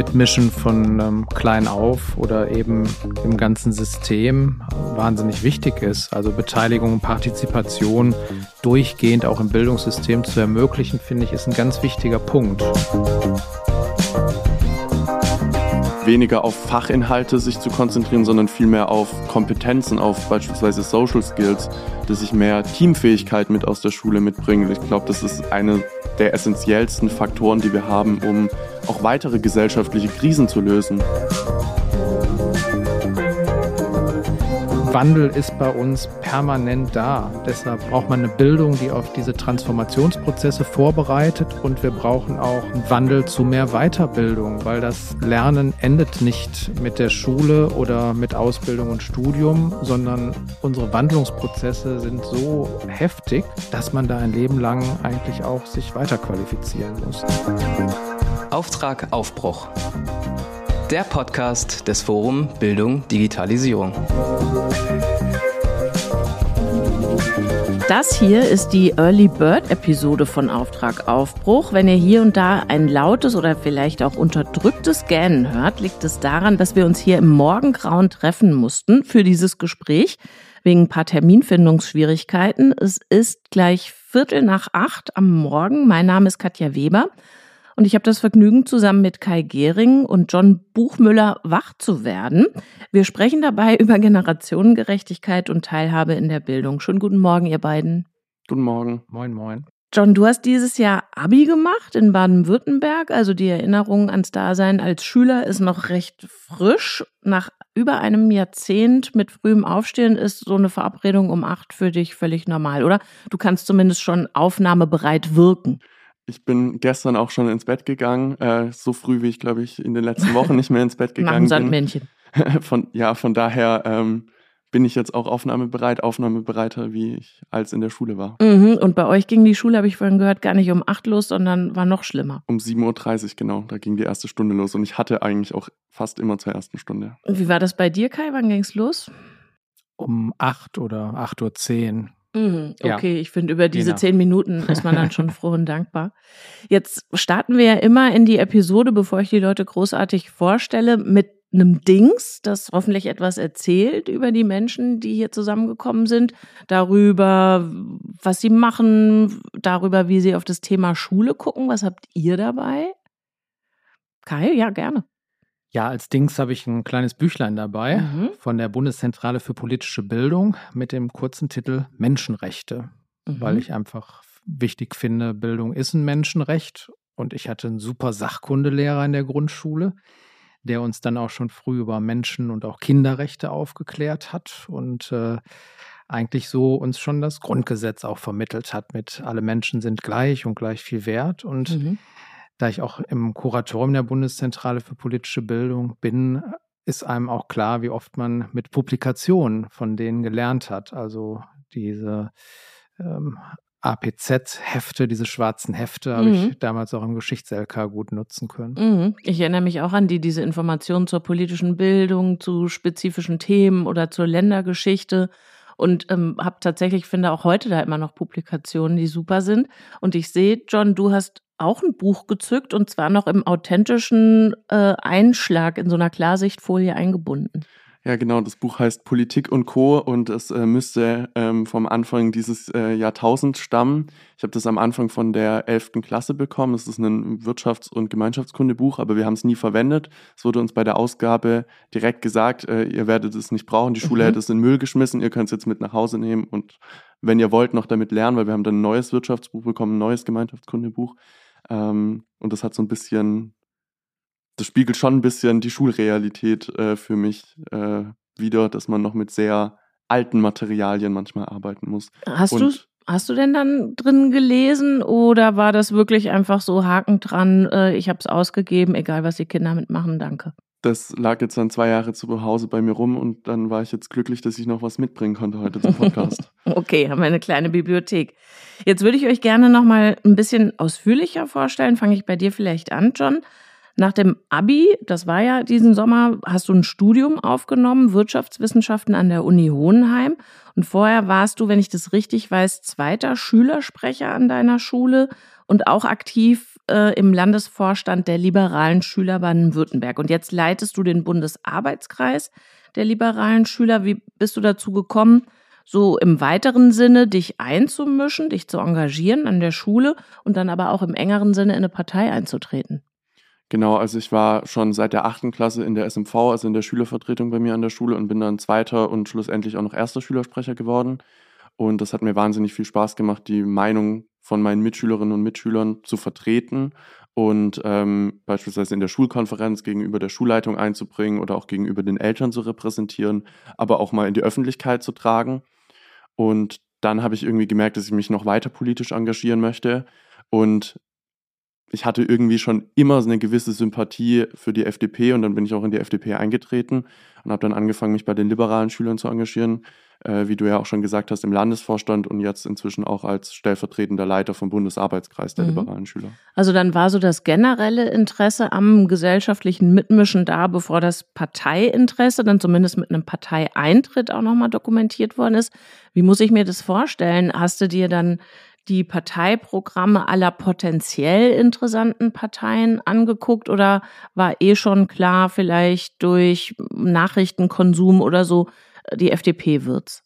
Mitmischen von ähm, klein auf oder eben im ganzen System wahnsinnig wichtig ist. Also Beteiligung und Partizipation durchgehend auch im Bildungssystem zu ermöglichen, finde ich, ist ein ganz wichtiger Punkt weniger auf Fachinhalte sich zu konzentrieren, sondern vielmehr auf Kompetenzen, auf beispielsweise Social Skills, dass ich mehr Teamfähigkeit mit aus der Schule mitbringe. Ich glaube, das ist eine der essentiellsten Faktoren, die wir haben, um auch weitere gesellschaftliche Krisen zu lösen. Wandel ist bei uns permanent da. Deshalb braucht man eine Bildung, die auf diese Transformationsprozesse vorbereitet und wir brauchen auch einen Wandel zu mehr Weiterbildung, weil das Lernen endet nicht mit der Schule oder mit Ausbildung und Studium, sondern unsere Wandlungsprozesse sind so heftig, dass man da ein Leben lang eigentlich auch sich weiterqualifizieren muss. Auftrag Aufbruch der Podcast des Forum Bildung Digitalisierung. Das hier ist die Early Bird Episode von Auftrag Aufbruch. Wenn ihr hier und da ein lautes oder vielleicht auch unterdrücktes Gähnen hört, liegt es daran, dass wir uns hier im Morgengrauen treffen mussten für dieses Gespräch wegen ein paar Terminfindungsschwierigkeiten. Es ist gleich Viertel nach acht am Morgen. Mein Name ist Katja Weber. Und ich habe das Vergnügen, zusammen mit Kai Gehring und John Buchmüller wach zu werden. Wir sprechen dabei über Generationengerechtigkeit und Teilhabe in der Bildung. Schönen guten Morgen, ihr beiden. Guten Morgen. Moin, moin. John, du hast dieses Jahr Abi gemacht in Baden-Württemberg. Also die Erinnerung ans Dasein als Schüler ist noch recht frisch. Nach über einem Jahrzehnt mit frühem Aufstehen ist so eine Verabredung um acht für dich völlig normal, oder? Du kannst zumindest schon aufnahmebereit wirken. Ich bin gestern auch schon ins Bett gegangen, äh, so früh wie ich, glaube ich, in den letzten Wochen nicht mehr ins Bett gegangen Nach dem Sandmännchen. bin. Von, ja, von daher ähm, bin ich jetzt auch aufnahmebereit, aufnahmebereiter, wie ich als in der Schule war. Mhm, und bei euch ging die Schule, habe ich vorhin gehört, gar nicht um acht los, sondern war noch schlimmer. Um 7.30 Uhr, genau. Da ging die erste Stunde los. Und ich hatte eigentlich auch fast immer zur ersten Stunde. Und wie war das bei dir, Kai? Wann ging es los? Um acht oder 8.10 Uhr. Mhm, okay, ja. ich finde, über diese genau. zehn Minuten ist man dann schon froh und dankbar. Jetzt starten wir ja immer in die Episode, bevor ich die Leute großartig vorstelle, mit einem Dings, das hoffentlich etwas erzählt über die Menschen, die hier zusammengekommen sind, darüber, was sie machen, darüber, wie sie auf das Thema Schule gucken. Was habt ihr dabei? Kai, ja, gerne. Ja, als Dings habe ich ein kleines Büchlein dabei mhm. von der Bundeszentrale für politische Bildung mit dem kurzen Titel Menschenrechte, mhm. weil ich einfach wichtig finde, Bildung ist ein Menschenrecht und ich hatte einen super Sachkundelehrer in der Grundschule, der uns dann auch schon früh über Menschen- und auch Kinderrechte aufgeklärt hat und äh, eigentlich so uns schon das Grundgesetz auch vermittelt hat mit alle Menschen sind gleich und gleich viel wert und mhm da ich auch im Kuratorium der Bundeszentrale für politische Bildung bin, ist einem auch klar, wie oft man mit Publikationen von denen gelernt hat. Also diese ähm, APZ-Hefte, diese schwarzen Hefte, habe ich mhm. damals auch im Geschichts-LK gut nutzen können. Mhm. Ich erinnere mich auch an die, diese Informationen zur politischen Bildung, zu spezifischen Themen oder zur Ländergeschichte und ähm, habe tatsächlich, finde auch heute da immer noch Publikationen, die super sind. Und ich sehe, John, du hast auch ein Buch gezückt und zwar noch im authentischen äh, Einschlag in so einer Klarsichtfolie eingebunden. Ja, genau. Das Buch heißt Politik und Co. und es äh, müsste ähm, vom Anfang dieses äh, Jahrtausends stammen. Ich habe das am Anfang von der 11. Klasse bekommen. Es ist ein Wirtschafts- und Gemeinschaftskundebuch, aber wir haben es nie verwendet. Es wurde uns bei der Ausgabe direkt gesagt, äh, ihr werdet es nicht brauchen. Die Schule mhm. hätte es in den Müll geschmissen. Ihr könnt es jetzt mit nach Hause nehmen und wenn ihr wollt, noch damit lernen, weil wir haben dann ein neues Wirtschaftsbuch bekommen, ein neues Gemeinschaftskundebuch. Ähm, und das hat so ein bisschen, das spiegelt schon ein bisschen die Schulrealität äh, für mich äh, wieder, dass man noch mit sehr alten Materialien manchmal arbeiten muss. Hast du Hast du denn dann drin gelesen oder war das wirklich einfach so Haken dran, äh, ich habe es ausgegeben, egal was die Kinder mitmachen, danke? Das lag jetzt dann zwei Jahre zu Hause bei mir rum und dann war ich jetzt glücklich, dass ich noch was mitbringen konnte heute zum Podcast. okay, haben wir eine kleine Bibliothek. Jetzt würde ich euch gerne noch mal ein bisschen ausführlicher vorstellen. Fange ich bei dir vielleicht an, John. Nach dem Abi, das war ja diesen Sommer, hast du ein Studium aufgenommen, Wirtschaftswissenschaften an der Uni Hohenheim. Und vorher warst du, wenn ich das richtig weiß, zweiter Schülersprecher an deiner Schule und auch aktiv äh, im Landesvorstand der liberalen Schüler Baden-Württemberg und jetzt leitest du den Bundesarbeitskreis der liberalen Schüler. Wie bist du dazu gekommen, so im weiteren Sinne dich einzumischen, dich zu engagieren an der Schule und dann aber auch im engeren Sinne in eine Partei einzutreten? Genau, also ich war schon seit der achten Klasse in der SMV, also in der Schülervertretung bei mir an der Schule und bin dann zweiter und schlussendlich auch noch erster Schülersprecher geworden. Und das hat mir wahnsinnig viel Spaß gemacht, die Meinung von meinen Mitschülerinnen und Mitschülern zu vertreten und ähm, beispielsweise in der Schulkonferenz gegenüber der Schulleitung einzubringen oder auch gegenüber den Eltern zu repräsentieren, aber auch mal in die Öffentlichkeit zu tragen. Und dann habe ich irgendwie gemerkt, dass ich mich noch weiter politisch engagieren möchte. Und ich hatte irgendwie schon immer eine gewisse Sympathie für die FDP und dann bin ich auch in die FDP eingetreten und habe dann angefangen, mich bei den liberalen Schülern zu engagieren, äh, wie du ja auch schon gesagt hast, im Landesvorstand und jetzt inzwischen auch als stellvertretender Leiter vom Bundesarbeitskreis der mhm. liberalen Schüler. Also dann war so das generelle Interesse am gesellschaftlichen Mitmischen da, bevor das Parteiinteresse dann zumindest mit einem Parteieintritt auch nochmal dokumentiert worden ist. Wie muss ich mir das vorstellen? Hast du dir dann die Parteiprogramme aller potenziell interessanten Parteien angeguckt oder war eh schon klar, vielleicht durch Nachrichtenkonsum oder so, äh, die FDP wird's?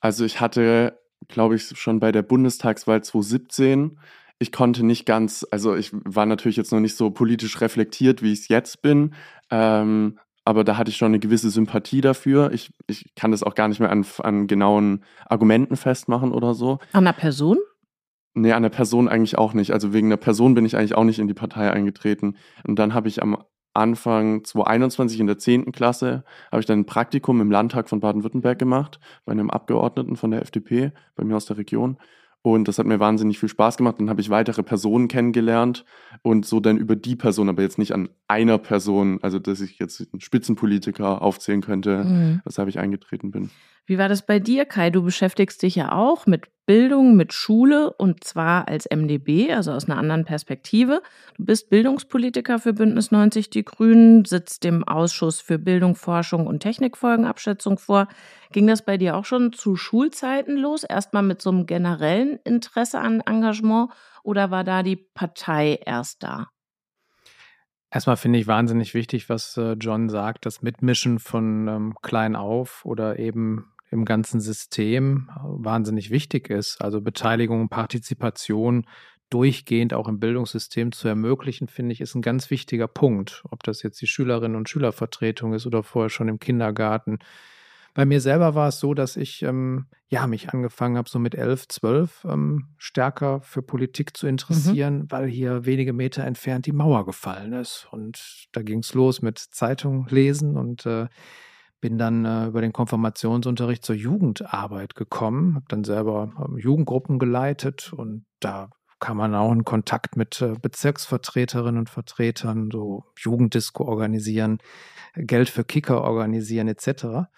Also ich hatte, glaube ich, schon bei der Bundestagswahl 2017 ich konnte nicht ganz, also ich war natürlich jetzt noch nicht so politisch reflektiert, wie ich es jetzt bin, ähm, aber da hatte ich schon eine gewisse Sympathie dafür. Ich, ich kann das auch gar nicht mehr an, an genauen Argumenten festmachen oder so. An einer Person? Nee, an der Person eigentlich auch nicht. Also wegen der Person bin ich eigentlich auch nicht in die Partei eingetreten. Und dann habe ich am Anfang 2021 in der 10. Klasse, habe ich dann ein Praktikum im Landtag von Baden-Württemberg gemacht, bei einem Abgeordneten von der FDP, bei mir aus der Region. Und das hat mir wahnsinnig viel Spaß gemacht. Dann habe ich weitere Personen kennengelernt und so dann über die Person, aber jetzt nicht an einer Person, also dass ich jetzt einen Spitzenpolitiker aufzählen könnte, mhm. weshalb ich eingetreten bin. Wie war das bei dir, Kai? Du beschäftigst dich ja auch mit Bildung, mit Schule und zwar als MDB, also aus einer anderen Perspektive. Du bist Bildungspolitiker für Bündnis 90 Die Grünen, sitzt dem Ausschuss für Bildung, Forschung und Technikfolgenabschätzung vor. Ging das bei dir auch schon zu Schulzeiten los? Erstmal mit so einem generellen Interesse an Engagement oder war da die Partei erst da? Erstmal finde ich wahnsinnig wichtig, was äh, John sagt, das Mitmischen von ähm, klein auf oder eben im ganzen System äh, wahnsinnig wichtig ist. Also Beteiligung und Partizipation durchgehend auch im Bildungssystem zu ermöglichen, finde ich, ist ein ganz wichtiger Punkt. Ob das jetzt die Schülerinnen und Schülervertretung ist oder vorher schon im Kindergarten. Bei mir selber war es so, dass ich ähm, ja mich angefangen habe, so mit elf, zwölf ähm, stärker für Politik zu mhm. interessieren, mhm. weil hier wenige Meter entfernt die Mauer gefallen ist. Und da ging es los mit Zeitung lesen und äh, bin dann äh, über den Konfirmationsunterricht zur Jugendarbeit gekommen, habe dann selber äh, Jugendgruppen geleitet und da kam man auch in Kontakt mit äh, Bezirksvertreterinnen und Vertretern, so Jugenddisco organisieren, Geld für Kicker organisieren etc.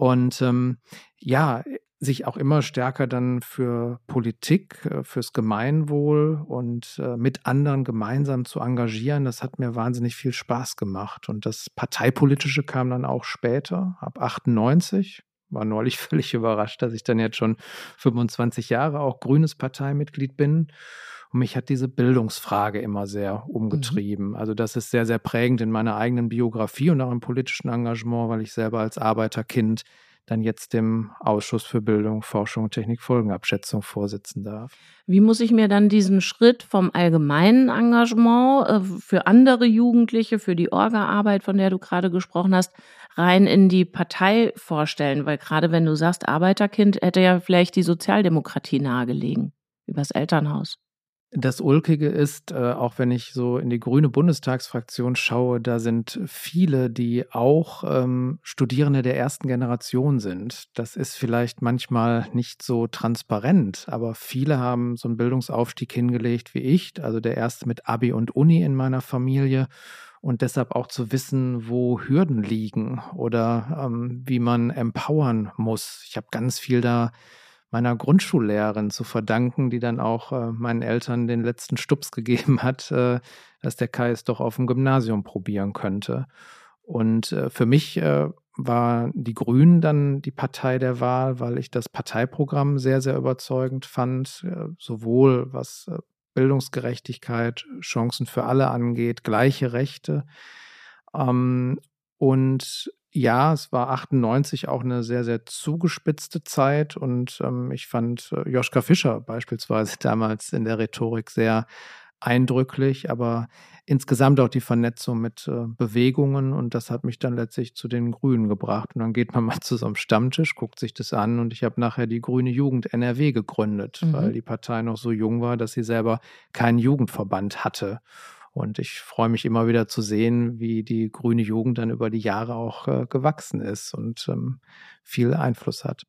Und ähm, ja, sich auch immer stärker dann für Politik, äh, fürs Gemeinwohl und äh, mit anderen gemeinsam zu engagieren, das hat mir wahnsinnig viel Spaß gemacht. Und das Parteipolitische kam dann auch später, ab 98. War neulich völlig überrascht, dass ich dann jetzt schon 25 Jahre auch grünes Parteimitglied bin. Und mich hat diese Bildungsfrage immer sehr umgetrieben. Mhm. Also das ist sehr, sehr prägend in meiner eigenen Biografie und auch im politischen Engagement, weil ich selber als Arbeiterkind dann jetzt dem Ausschuss für Bildung, Forschung und Technikfolgenabschätzung vorsitzen darf. Wie muss ich mir dann diesen Schritt vom allgemeinen Engagement äh, für andere Jugendliche, für die Orga-Arbeit, von der du gerade gesprochen hast, rein in die Partei vorstellen? Weil gerade wenn du sagst Arbeiterkind, hätte ja vielleicht die Sozialdemokratie nahegelegen, übers Elternhaus. Das Ulkige ist, äh, auch wenn ich so in die grüne Bundestagsfraktion schaue, da sind viele, die auch ähm, Studierende der ersten Generation sind. Das ist vielleicht manchmal nicht so transparent, aber viele haben so einen Bildungsaufstieg hingelegt wie ich, also der erste mit Abi und Uni in meiner Familie und deshalb auch zu wissen, wo Hürden liegen oder ähm, wie man empowern muss. Ich habe ganz viel da meiner Grundschullehrerin zu verdanken, die dann auch äh, meinen Eltern den letzten Stups gegeben hat, äh, dass der Kai es doch auf dem Gymnasium probieren könnte. Und äh, für mich äh, war die Grünen dann die Partei der Wahl, weil ich das Parteiprogramm sehr, sehr überzeugend fand, äh, sowohl was äh, Bildungsgerechtigkeit, Chancen für alle angeht, gleiche Rechte. Ähm, und ja, es war 98 auch eine sehr, sehr zugespitzte Zeit und ähm, ich fand äh, Joschka Fischer beispielsweise damals in der Rhetorik sehr eindrücklich, aber insgesamt auch die Vernetzung mit äh, Bewegungen und das hat mich dann letztlich zu den Grünen gebracht. Und dann geht man mal zu so einem Stammtisch, guckt sich das an und ich habe nachher die Grüne Jugend NRW gegründet, mhm. weil die Partei noch so jung war, dass sie selber keinen Jugendverband hatte. Und ich freue mich immer wieder zu sehen, wie die grüne Jugend dann über die Jahre auch äh, gewachsen ist und ähm, viel Einfluss hat.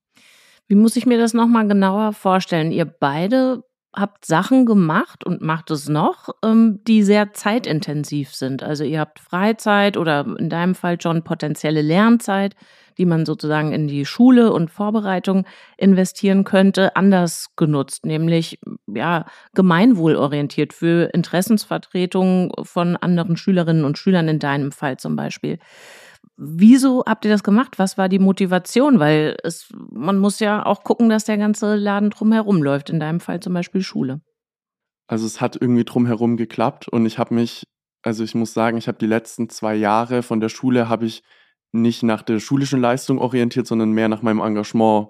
Wie muss ich mir das nochmal genauer vorstellen? Ihr beide habt Sachen gemacht und macht es noch, ähm, die sehr zeitintensiv sind. Also ihr habt Freizeit oder in deinem Fall schon potenzielle Lernzeit, die man sozusagen in die Schule und Vorbereitung investieren könnte, anders genutzt, nämlich ja gemeinwohlorientiert für Interessensvertretungen von anderen Schülerinnen und Schülern in deinem Fall zum Beispiel. Wieso habt ihr das gemacht? Was war die Motivation? Weil es, man muss ja auch gucken, dass der ganze Laden drumherum läuft. In deinem Fall zum Beispiel Schule. Also es hat irgendwie drumherum geklappt und ich habe mich, also ich muss sagen, ich habe die letzten zwei Jahre von der Schule habe ich nicht nach der schulischen Leistung orientiert, sondern mehr nach meinem Engagement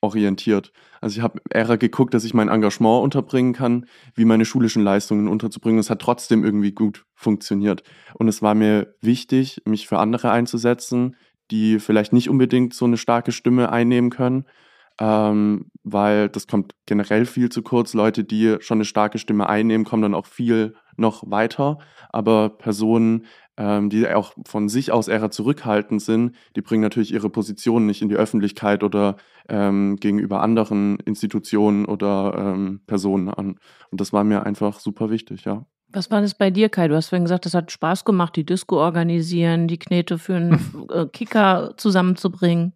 orientiert. Also ich habe eher geguckt, dass ich mein Engagement unterbringen kann, wie meine schulischen Leistungen unterzubringen. Es hat trotzdem irgendwie gut funktioniert. Und es war mir wichtig, mich für andere einzusetzen, die vielleicht nicht unbedingt so eine starke Stimme einnehmen können, ähm, weil das kommt generell viel zu kurz. Leute, die schon eine starke Stimme einnehmen, kommen dann auch viel noch weiter. Aber Personen, ähm, die auch von sich aus eher zurückhaltend sind, die bringen natürlich ihre Position nicht in die Öffentlichkeit oder ähm, gegenüber anderen Institutionen oder ähm, Personen an. Und das war mir einfach super wichtig, ja. Was war das bei dir, Kai? Du hast vorhin gesagt, es hat Spaß gemacht, die Disco organisieren, die Knete für einen äh, Kicker zusammenzubringen.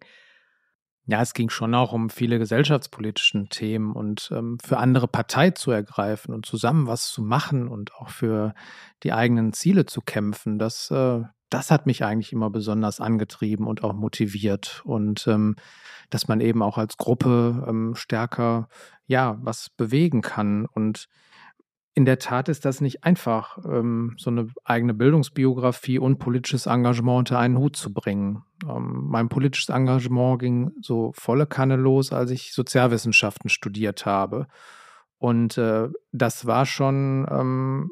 Ja, es ging schon auch um viele gesellschaftspolitischen Themen und ähm, für andere Partei zu ergreifen und zusammen was zu machen und auch für die eigenen Ziele zu kämpfen. Das, äh, das hat mich eigentlich immer besonders angetrieben und auch motiviert. Und ähm, dass man eben auch als Gruppe ähm, stärker ja was bewegen kann. Und in der Tat ist das nicht einfach, ähm, so eine eigene Bildungsbiografie und politisches Engagement unter einen Hut zu bringen. Ähm, mein politisches Engagement ging so volle Kanne los, als ich Sozialwissenschaften studiert habe. Und äh, das war schon ähm,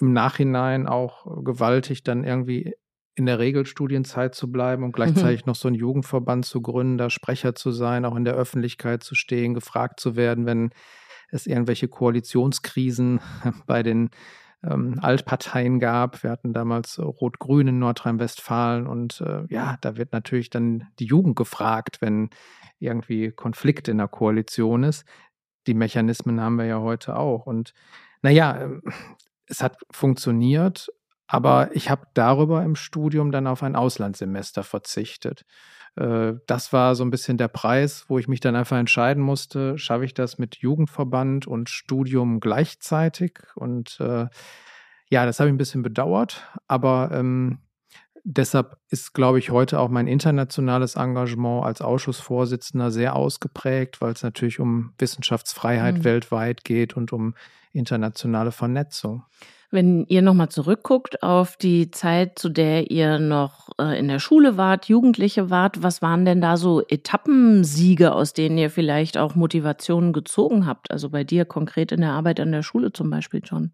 im Nachhinein auch gewaltig, dann irgendwie in der Regelstudienzeit zu bleiben und gleichzeitig noch so einen Jugendverband zu gründen, da Sprecher zu sein, auch in der Öffentlichkeit zu stehen, gefragt zu werden, wenn es irgendwelche Koalitionskrisen bei den ähm, Altparteien gab. Wir hatten damals Rot-Grün in Nordrhein-Westfalen und äh, ja, da wird natürlich dann die Jugend gefragt, wenn irgendwie Konflikt in der Koalition ist. Die Mechanismen haben wir ja heute auch. Und naja, ähm, es hat funktioniert, aber ich habe darüber im Studium dann auf ein Auslandssemester verzichtet. Äh, das war so ein bisschen der Preis, wo ich mich dann einfach entscheiden musste, schaffe ich das mit Jugendverband und Studium gleichzeitig? Und äh, ja, das habe ich ein bisschen bedauert, aber ähm, deshalb ist, glaube ich, heute auch mein internationales Engagement als Ausschussvorsitzender sehr ausgeprägt, weil es natürlich um Wissenschaftsfreiheit mhm. weltweit geht und um internationale Vernetzung. Wenn ihr nochmal zurückguckt auf die Zeit, zu der ihr noch äh, in der Schule wart, Jugendliche wart, was waren denn da so Etappensiege, aus denen ihr vielleicht auch Motivationen gezogen habt? Also bei dir konkret in der Arbeit an der Schule zum Beispiel, John?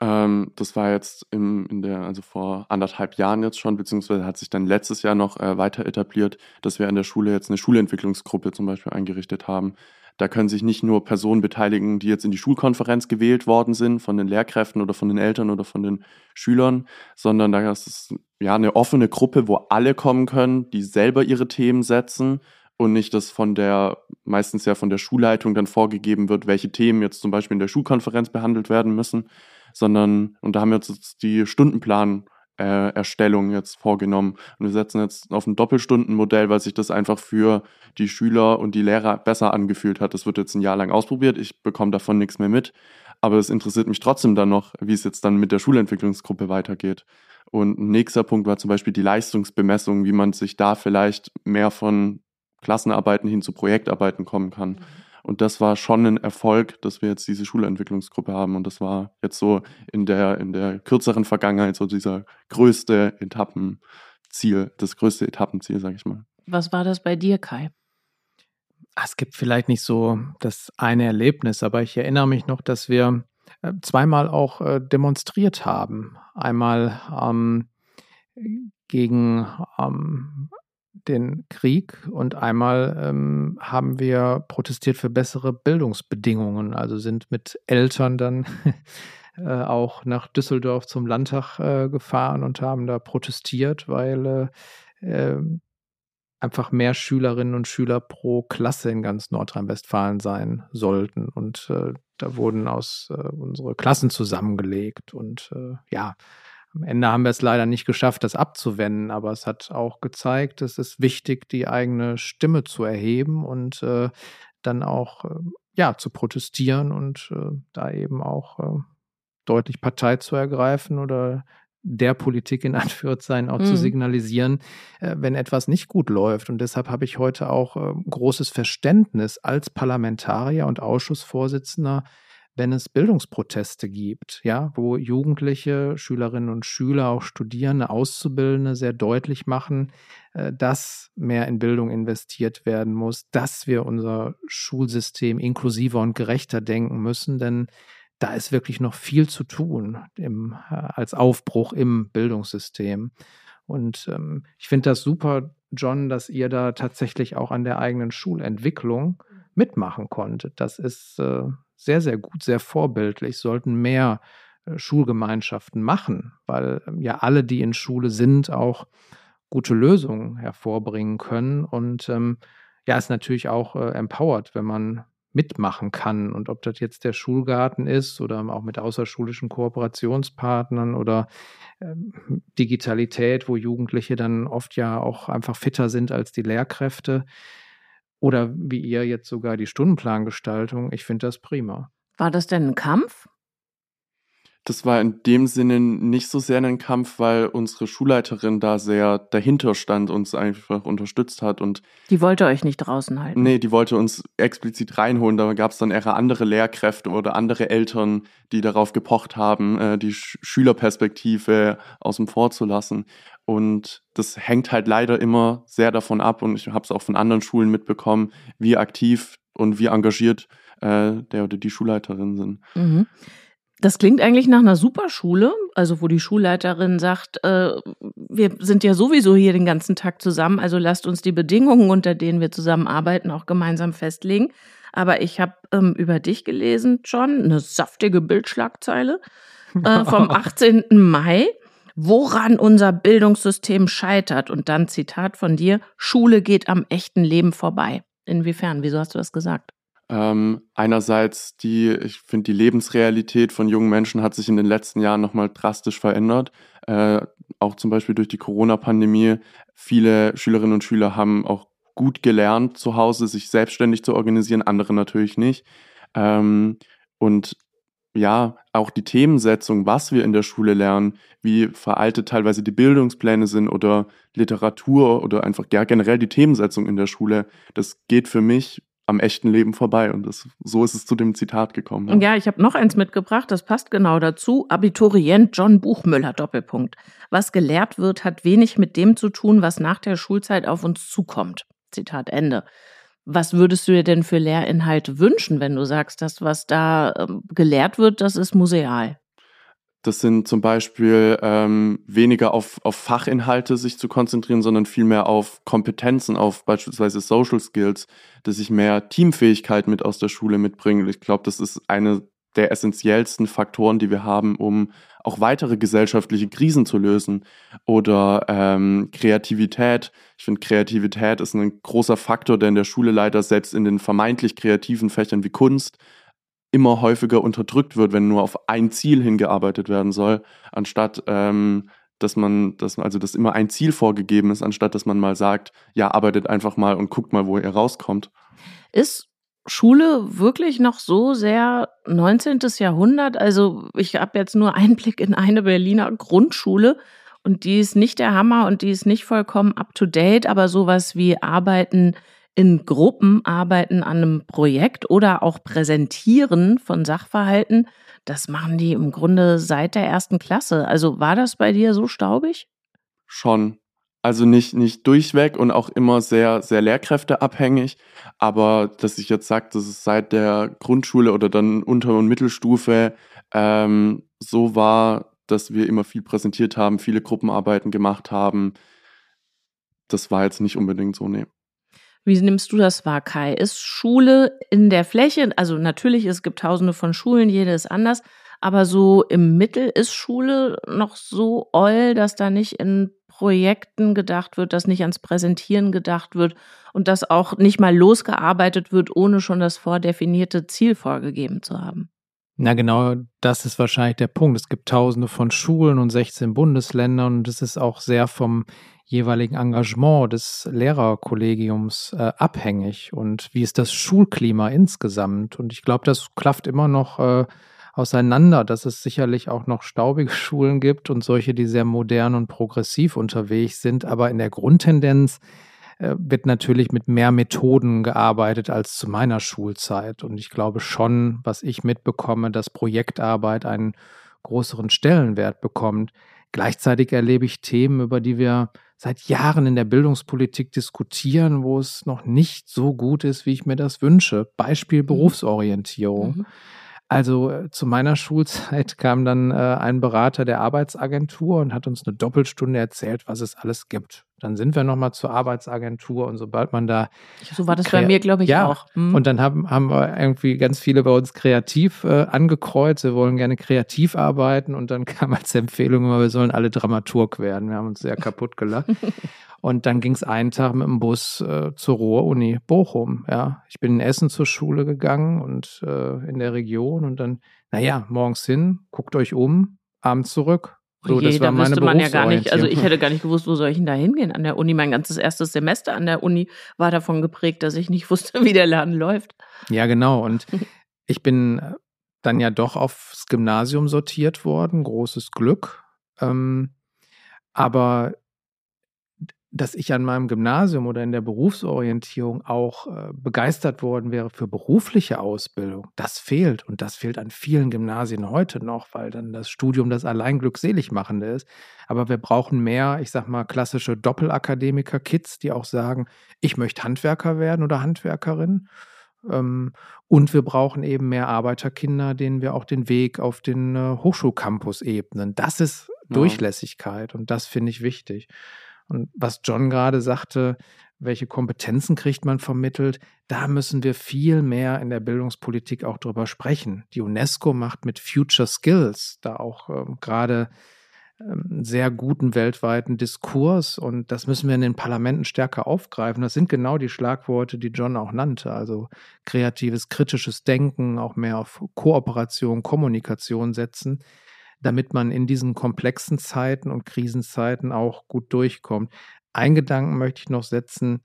Ähm, das war jetzt im, in der, also vor anderthalb Jahren jetzt schon, beziehungsweise hat sich dann letztes Jahr noch äh, weiter etabliert, dass wir an der Schule jetzt eine Schulentwicklungsgruppe zum Beispiel eingerichtet haben, da können sich nicht nur Personen beteiligen, die jetzt in die Schulkonferenz gewählt worden sind, von den Lehrkräften oder von den Eltern oder von den Schülern, sondern da ist es ja eine offene Gruppe, wo alle kommen können, die selber ihre Themen setzen und nicht, dass von der, meistens ja von der Schulleitung dann vorgegeben wird, welche Themen jetzt zum Beispiel in der Schulkonferenz behandelt werden müssen, sondern, und da haben wir jetzt die Stundenplan äh, Erstellung jetzt vorgenommen. Und wir setzen jetzt auf ein Doppelstundenmodell, weil sich das einfach für die Schüler und die Lehrer besser angefühlt hat. Das wird jetzt ein Jahr lang ausprobiert. Ich bekomme davon nichts mehr mit. Aber es interessiert mich trotzdem dann noch, wie es jetzt dann mit der Schulentwicklungsgruppe weitergeht. Und ein nächster Punkt war zum Beispiel die Leistungsbemessung, wie man sich da vielleicht mehr von Klassenarbeiten hin zu Projektarbeiten kommen kann. Mhm. Und das war schon ein Erfolg, dass wir jetzt diese Schulentwicklungsgruppe haben. Und das war jetzt so in der, in der kürzeren Vergangenheit so dieser größte Etappenziel, das größte Etappenziel, sag ich mal. Was war das bei dir, Kai? Ah, es gibt vielleicht nicht so das eine Erlebnis, aber ich erinnere mich noch, dass wir äh, zweimal auch äh, demonstriert haben. Einmal ähm, gegen ähm, den Krieg und einmal ähm, haben wir protestiert für bessere Bildungsbedingungen, also sind mit Eltern dann äh, auch nach Düsseldorf zum Landtag äh, gefahren und haben da protestiert, weil äh, ähm, einfach mehr Schülerinnen und Schüler pro Klasse in ganz Nordrhein-Westfalen sein sollten. Und äh, da wurden aus äh, unsere Klassen zusammengelegt und äh, ja, am Ende haben wir es leider nicht geschafft, das abzuwenden, aber es hat auch gezeigt, es ist wichtig, die eigene Stimme zu erheben und äh, dann auch äh, ja zu protestieren und äh, da eben auch äh, deutlich Partei zu ergreifen oder der Politik in Anführungszeichen auch mhm. zu signalisieren, äh, wenn etwas nicht gut läuft. Und deshalb habe ich heute auch äh, großes Verständnis als Parlamentarier und Ausschussvorsitzender wenn es Bildungsproteste gibt, ja, wo Jugendliche, Schülerinnen und Schüler, auch Studierende, Auszubildende sehr deutlich machen, äh, dass mehr in Bildung investiert werden muss, dass wir unser Schulsystem inklusiver und gerechter denken müssen, denn da ist wirklich noch viel zu tun im, äh, als Aufbruch im Bildungssystem. Und ähm, ich finde das super, John, dass ihr da tatsächlich auch an der eigenen Schulentwicklung mitmachen konntet. Das ist äh, sehr, sehr gut, sehr vorbildlich, sollten mehr äh, Schulgemeinschaften machen, weil ähm, ja alle, die in Schule sind, auch gute Lösungen hervorbringen können. Und ähm, ja, ist natürlich auch äh, empowert, wenn man mitmachen kann. Und ob das jetzt der Schulgarten ist oder auch mit außerschulischen Kooperationspartnern oder ähm, Digitalität, wo Jugendliche dann oft ja auch einfach fitter sind als die Lehrkräfte. Oder wie ihr jetzt sogar die Stundenplangestaltung. Ich finde das prima. War das denn ein Kampf? Das war in dem Sinne nicht so sehr ein Kampf, weil unsere Schulleiterin da sehr dahinter stand, und uns einfach unterstützt hat und die wollte euch nicht draußen halten. Nee, die wollte uns explizit reinholen. Da gab es dann eher andere Lehrkräfte oder andere Eltern, die darauf gepocht haben, äh, die Sch Schülerperspektive außen vor zu lassen. Und das hängt halt leider immer sehr davon ab, und ich habe es auch von anderen Schulen mitbekommen, wie aktiv und wie engagiert äh, der oder die Schulleiterin sind. Mhm. Das klingt eigentlich nach einer Superschule, also wo die Schulleiterin sagt, äh, wir sind ja sowieso hier den ganzen Tag zusammen, also lasst uns die Bedingungen, unter denen wir zusammenarbeiten, auch gemeinsam festlegen. Aber ich habe ähm, über dich gelesen, John, eine saftige Bildschlagzeile äh, vom 18. Mai woran unser Bildungssystem scheitert. Und dann Zitat von dir, Schule geht am echten Leben vorbei. Inwiefern? Wieso hast du das gesagt? Ähm, einerseits die, ich finde, die Lebensrealität von jungen Menschen hat sich in den letzten Jahren nochmal drastisch verändert. Äh, auch zum Beispiel durch die Corona-Pandemie. Viele Schülerinnen und Schüler haben auch gut gelernt, zu Hause sich selbstständig zu organisieren, andere natürlich nicht. Ähm, und ja, auch die Themensetzung, was wir in der Schule lernen, wie veraltet teilweise die Bildungspläne sind oder Literatur oder einfach ja, generell die Themensetzung in der Schule, das geht für mich am echten Leben vorbei. Und das, so ist es zu dem Zitat gekommen. Ja, ja ich habe noch eins mitgebracht, das passt genau dazu. Abiturient John Buchmüller, Doppelpunkt. Was gelehrt wird, hat wenig mit dem zu tun, was nach der Schulzeit auf uns zukommt. Zitat Ende. Was würdest du dir denn für Lehrinhalte wünschen, wenn du sagst, dass was da ähm, gelehrt wird, das ist museal? Das sind zum Beispiel ähm, weniger auf, auf Fachinhalte sich zu konzentrieren, sondern vielmehr auf Kompetenzen, auf beispielsweise Social Skills, dass ich mehr Teamfähigkeit mit aus der Schule mitbringe. Ich glaube, das ist eine der essentiellsten Faktoren, die wir haben, um auch weitere gesellschaftliche Krisen zu lösen. Oder ähm, Kreativität. Ich finde, Kreativität ist ein großer Faktor, der in der Schule leider selbst in den vermeintlich kreativen Fächern wie Kunst immer häufiger unterdrückt wird, wenn nur auf ein Ziel hingearbeitet werden soll, anstatt ähm, dass man, dass also dass immer ein Ziel vorgegeben ist, anstatt dass man mal sagt, ja, arbeitet einfach mal und guckt mal, wo ihr rauskommt. Ist Schule wirklich noch so sehr 19. Jahrhundert? Also ich habe jetzt nur Einblick in eine Berliner Grundschule und die ist nicht der Hammer und die ist nicht vollkommen up-to-date, aber sowas wie Arbeiten in Gruppen arbeiten an einem Projekt oder auch präsentieren von Sachverhalten, das machen die im Grunde seit der ersten Klasse. Also war das bei dir so staubig? Schon. Also nicht, nicht durchweg und auch immer sehr, sehr lehrkräfteabhängig. Aber dass ich jetzt sage, dass es seit der Grundschule oder dann Unter- und Mittelstufe ähm, so war, dass wir immer viel präsentiert haben, viele Gruppenarbeiten gemacht haben, das war jetzt nicht unbedingt so, nee. Wie nimmst du das wahr, Kai? Ist Schule in der Fläche, also natürlich, es gibt tausende von Schulen, jede ist anders, aber so im Mittel ist Schule noch so oll, dass da nicht in Projekten gedacht wird, dass nicht ans Präsentieren gedacht wird und dass auch nicht mal losgearbeitet wird, ohne schon das vordefinierte Ziel vorgegeben zu haben. Na genau, das ist wahrscheinlich der Punkt. Es gibt tausende von Schulen und 16 Bundesländern und es ist auch sehr vom jeweiligen Engagement des Lehrerkollegiums äh, abhängig und wie ist das Schulklima insgesamt. Und ich glaube, das klafft immer noch äh, auseinander, dass es sicherlich auch noch staubige Schulen gibt und solche, die sehr modern und progressiv unterwegs sind. Aber in der Grundtendenz wird natürlich mit mehr Methoden gearbeitet als zu meiner Schulzeit. Und ich glaube schon, was ich mitbekomme, dass Projektarbeit einen größeren Stellenwert bekommt. Gleichzeitig erlebe ich Themen, über die wir seit Jahren in der Bildungspolitik diskutieren, wo es noch nicht so gut ist, wie ich mir das wünsche. Beispiel mhm. Berufsorientierung. Mhm. Also äh, zu meiner Schulzeit kam dann äh, ein Berater der Arbeitsagentur und hat uns eine Doppelstunde erzählt, was es alles gibt. Dann sind wir nochmal zur Arbeitsagentur und sobald man da. So war das bei mir, glaube ich, ja, auch. Mhm. Und dann haben, haben wir irgendwie ganz viele bei uns kreativ äh, angekreuzt. Wir wollen gerne kreativ arbeiten und dann kam als Empfehlung immer, wir sollen alle Dramaturg werden. Wir haben uns sehr kaputt gelacht. Und dann ging es einen Tag mit dem Bus äh, zur Ruhr-Uni Bochum. Ja, ich bin in Essen zur Schule gegangen und äh, in der Region und dann, naja, morgens hin, guckt euch um, abends zurück. So, Je, das war da meine man ja gar nicht, also ich hätte gar nicht gewusst, wo soll ich denn da hingehen an der Uni. Mein ganzes erstes Semester an der Uni war davon geprägt, dass ich nicht wusste, wie der Laden läuft. Ja, genau. Und ich bin äh, dann ja doch aufs Gymnasium sortiert worden, großes Glück. Ähm, aber dass ich an meinem Gymnasium oder in der Berufsorientierung auch äh, begeistert worden wäre für berufliche Ausbildung. Das fehlt und das fehlt an vielen Gymnasien heute noch, weil dann das Studium das allein glückselig machende ist. Aber wir brauchen mehr, ich sag mal, klassische Doppelakademiker-Kids, die auch sagen, ich möchte Handwerker werden oder Handwerkerin. Ähm, und wir brauchen eben mehr Arbeiterkinder, denen wir auch den Weg auf den äh, Hochschulcampus ebnen. Das ist Durchlässigkeit und das finde ich wichtig. Und was John gerade sagte, welche Kompetenzen kriegt man vermittelt, da müssen wir viel mehr in der Bildungspolitik auch drüber sprechen. Die UNESCO macht mit Future Skills da auch ähm, gerade ähm, sehr guten weltweiten Diskurs und das müssen wir in den Parlamenten stärker aufgreifen. Das sind genau die Schlagworte, die John auch nannte. Also kreatives, kritisches Denken, auch mehr auf Kooperation, Kommunikation setzen damit man in diesen komplexen Zeiten und Krisenzeiten auch gut durchkommt. Ein Gedanken möchte ich noch setzen.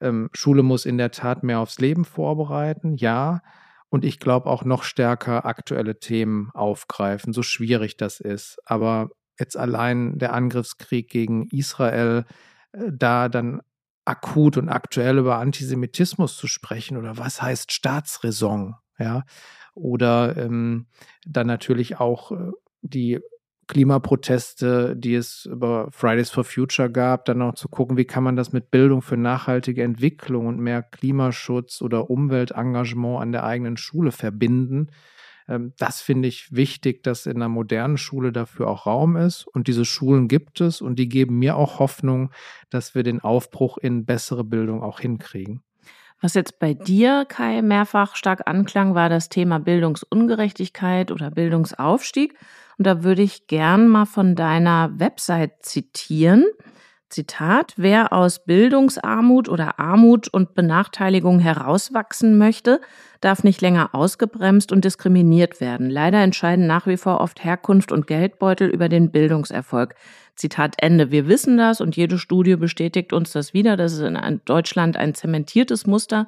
Ähm, Schule muss in der Tat mehr aufs Leben vorbereiten, ja. Und ich glaube auch noch stärker aktuelle Themen aufgreifen, so schwierig das ist. Aber jetzt allein der Angriffskrieg gegen Israel, äh, da dann akut und aktuell über Antisemitismus zu sprechen oder was heißt Staatsräson, ja, oder ähm, dann natürlich auch äh, die Klimaproteste, die es über Fridays for Future gab, dann auch zu gucken, wie kann man das mit Bildung für nachhaltige Entwicklung und mehr Klimaschutz oder Umweltengagement an der eigenen Schule verbinden. Ähm, das finde ich wichtig, dass in einer modernen Schule dafür auch Raum ist. Und diese Schulen gibt es und die geben mir auch Hoffnung, dass wir den Aufbruch in bessere Bildung auch hinkriegen. Was jetzt bei dir, Kai, mehrfach stark anklang, war das Thema Bildungsungerechtigkeit oder Bildungsaufstieg. Und da würde ich gern mal von deiner Website zitieren. Zitat, wer aus Bildungsarmut oder Armut und Benachteiligung herauswachsen möchte, darf nicht länger ausgebremst und diskriminiert werden. Leider entscheiden nach wie vor oft Herkunft und Geldbeutel über den Bildungserfolg. Zitat Ende. Wir wissen das und jede Studie bestätigt uns das wieder. Das ist in Deutschland ein zementiertes Muster.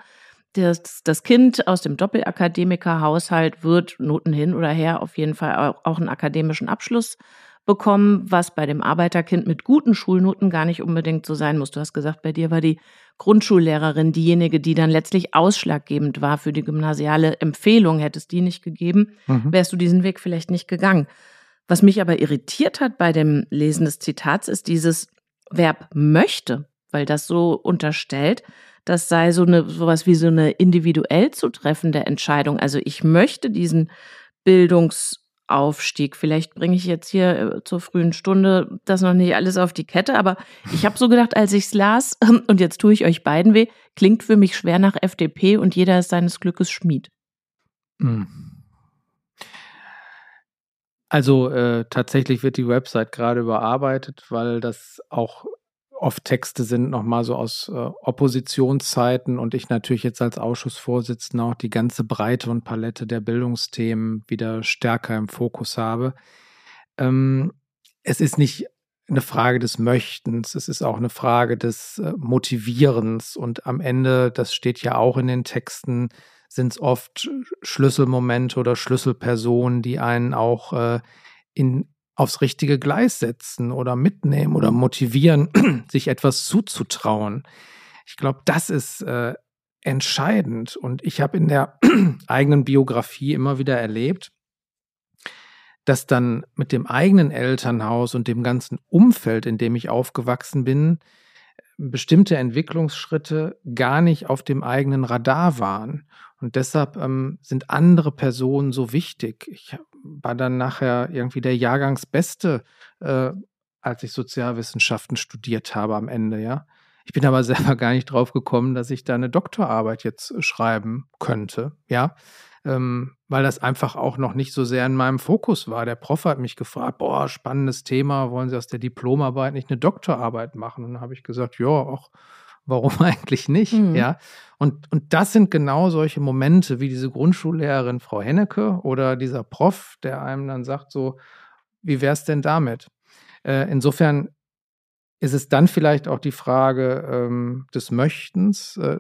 Das, das Kind aus dem Doppelakademikerhaushalt wird Noten hin oder her auf jeden Fall auch, einen akademischen Abschluss bekommen, was bei dem Arbeiterkind mit guten Schulnoten gar nicht unbedingt so sein muss. Du hast gesagt, bei dir war die Grundschullehrerin diejenige, die dann letztlich ausschlaggebend war für die gymnasiale Empfehlung. Hättest die nicht gegeben, mhm. wärst du diesen Weg vielleicht nicht gegangen. Was mich aber irritiert hat bei dem Lesen des Zitats, ist dieses Verb möchte, weil das so unterstellt, das sei so eine sowas wie so eine individuell zu treffende Entscheidung. Also ich möchte diesen Bildungsaufstieg. Vielleicht bringe ich jetzt hier äh, zur frühen Stunde das noch nicht alles auf die Kette, aber ich habe so gedacht, als ich es las, und jetzt tue ich euch beiden weh, klingt für mich schwer nach FDP und jeder ist seines Glückes Schmied. Hm. Also äh, tatsächlich wird die Website gerade überarbeitet, weil das auch oft Texte sind nochmal so aus äh, Oppositionszeiten und ich natürlich jetzt als Ausschussvorsitzender auch die ganze Breite und Palette der Bildungsthemen wieder stärker im Fokus habe. Ähm, es ist nicht eine Frage des Möchtens, es ist auch eine Frage des äh, Motivierens und am Ende, das steht ja auch in den Texten, sind es oft Schlüsselmomente oder Schlüsselpersonen, die einen auch äh, in, aufs richtige Gleis setzen oder mitnehmen oder motivieren, sich etwas zuzutrauen. Ich glaube, das ist äh, entscheidend. Und ich habe in der eigenen Biografie immer wieder erlebt, dass dann mit dem eigenen Elternhaus und dem ganzen Umfeld, in dem ich aufgewachsen bin, bestimmte Entwicklungsschritte gar nicht auf dem eigenen Radar waren. Und deshalb ähm, sind andere Personen so wichtig. Ich war dann nachher irgendwie der Jahrgangsbeste, äh, als ich Sozialwissenschaften studiert habe am Ende, ja. Ich bin aber selber gar nicht drauf gekommen, dass ich da eine Doktorarbeit jetzt schreiben könnte, ja ähm, weil das einfach auch noch nicht so sehr in meinem Fokus war. Der Prof hat mich gefragt, boah, spannendes Thema, wollen Sie aus der Diplomarbeit nicht eine Doktorarbeit machen? Und dann habe ich gesagt, ja, auch warum eigentlich nicht? Mhm. Ja. Und, und das sind genau solche Momente wie diese Grundschullehrerin Frau Hennecke oder dieser Prof, der einem dann sagt, so, wie wäre es denn damit? Äh, insofern ist es dann vielleicht auch die Frage ähm, des Möchtens. Äh,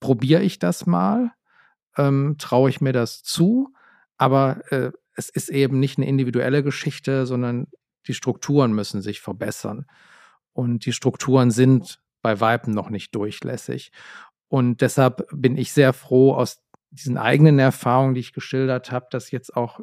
Probiere ich das mal? ähm, traue ich mir das zu, aber äh, es ist eben nicht eine individuelle Geschichte, sondern die Strukturen müssen sich verbessern. Und die Strukturen sind bei Weitem noch nicht durchlässig. Und deshalb bin ich sehr froh aus diesen eigenen Erfahrungen, die ich geschildert habe, dass jetzt auch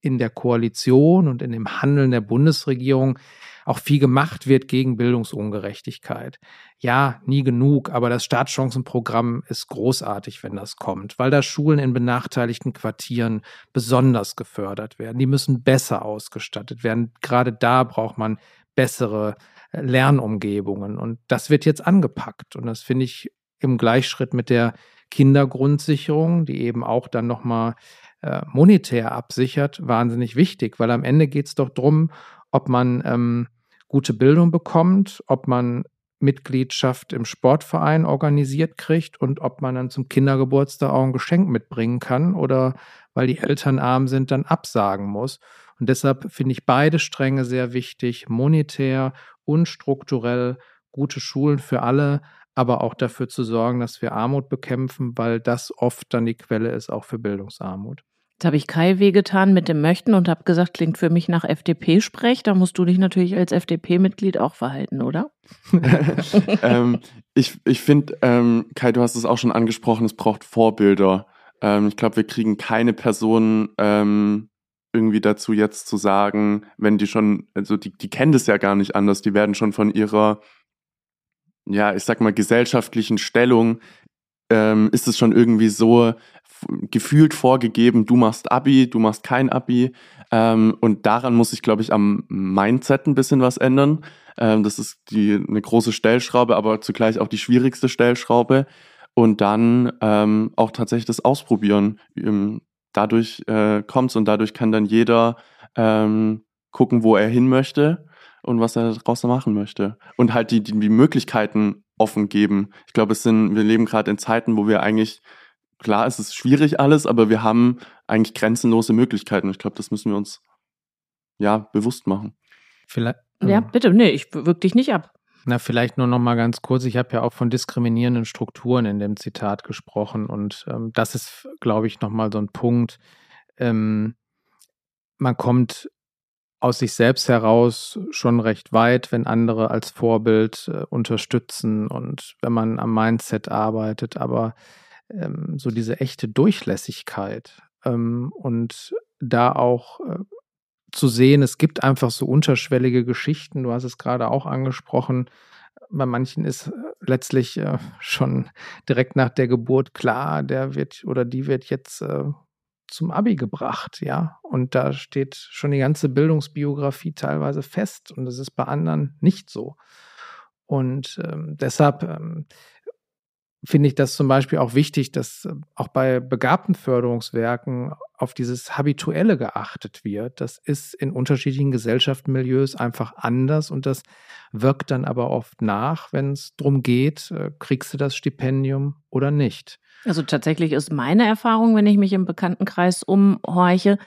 in der Koalition und in dem Handeln der Bundesregierung auch viel gemacht wird gegen Bildungsungerechtigkeit. Ja, nie genug, aber das Startchancenprogramm ist großartig, wenn das kommt, weil da Schulen in benachteiligten Quartieren besonders gefördert werden. Die müssen besser ausgestattet werden. Gerade da braucht man bessere Lernumgebungen. Und das wird jetzt angepackt. Und das finde ich im Gleichschritt mit der Kindergrundsicherung, die eben auch dann nochmal äh, monetär absichert, wahnsinnig wichtig, weil am Ende geht es doch darum, ob man ähm, gute Bildung bekommt, ob man Mitgliedschaft im Sportverein organisiert kriegt und ob man dann zum Kindergeburtstag auch ein Geschenk mitbringen kann oder weil die Eltern arm sind, dann absagen muss. Und deshalb finde ich beide Stränge sehr wichtig, monetär und strukturell gute Schulen für alle, aber auch dafür zu sorgen, dass wir Armut bekämpfen, weil das oft dann die Quelle ist auch für Bildungsarmut. Jetzt habe ich Kai wehgetan mit dem Möchten und habe gesagt, klingt für mich nach FDP-Sprech. Da musst du dich natürlich als FDP-Mitglied auch verhalten, oder? ähm, ich ich finde, ähm, Kai, du hast es auch schon angesprochen, es braucht Vorbilder. Ähm, ich glaube, wir kriegen keine Person ähm, irgendwie dazu jetzt zu sagen, wenn die schon, also die, die kennen das ja gar nicht anders, die werden schon von ihrer, ja, ich sag mal, gesellschaftlichen Stellung ähm, ist es schon irgendwie so gefühlt vorgegeben, du machst Abi, du machst kein Abi. Ähm, und daran muss ich, glaube ich, am Mindset ein bisschen was ändern. Ähm, das ist die, eine große Stellschraube, aber zugleich auch die schwierigste Stellschraube. Und dann ähm, auch tatsächlich das Ausprobieren. Dadurch äh, kommt's und dadurch kann dann jeder ähm, gucken, wo er hin möchte und was er daraus machen möchte. Und halt die, die, die Möglichkeiten offen geben. Ich glaube, es sind, wir leben gerade in Zeiten, wo wir eigentlich klar, es ist schwierig alles, aber wir haben eigentlich grenzenlose Möglichkeiten. Ich glaube, das müssen wir uns ja bewusst machen. Vielleicht. Ja, ähm, bitte, nee, ich wirke dich nicht ab. Na, vielleicht nur noch mal ganz kurz. Ich habe ja auch von diskriminierenden Strukturen in dem Zitat gesprochen und ähm, das ist, glaube ich, noch mal so ein Punkt. Ähm, man kommt aus sich selbst heraus schon recht weit, wenn andere als Vorbild äh, unterstützen und wenn man am Mindset arbeitet, aber ähm, so diese echte Durchlässigkeit ähm, und da auch äh, zu sehen, es gibt einfach so unterschwellige Geschichten, du hast es gerade auch angesprochen, bei manchen ist äh, letztlich äh, schon direkt nach der Geburt klar, der wird oder die wird jetzt äh, zum Abi gebracht, ja. Und da steht schon die ganze Bildungsbiografie teilweise fest und das ist bei anderen nicht so. Und ähm, deshalb ähm, finde ich das zum Beispiel auch wichtig, dass äh, auch bei begabten Förderungswerken auf dieses Habituelle geachtet wird. Das ist in unterschiedlichen Gesellschaftsmilieus einfach anders und das wirkt dann aber oft nach, wenn es darum geht, äh, kriegst du das Stipendium oder nicht. Also tatsächlich ist meine Erfahrung, wenn ich mich im Bekanntenkreis umhorche,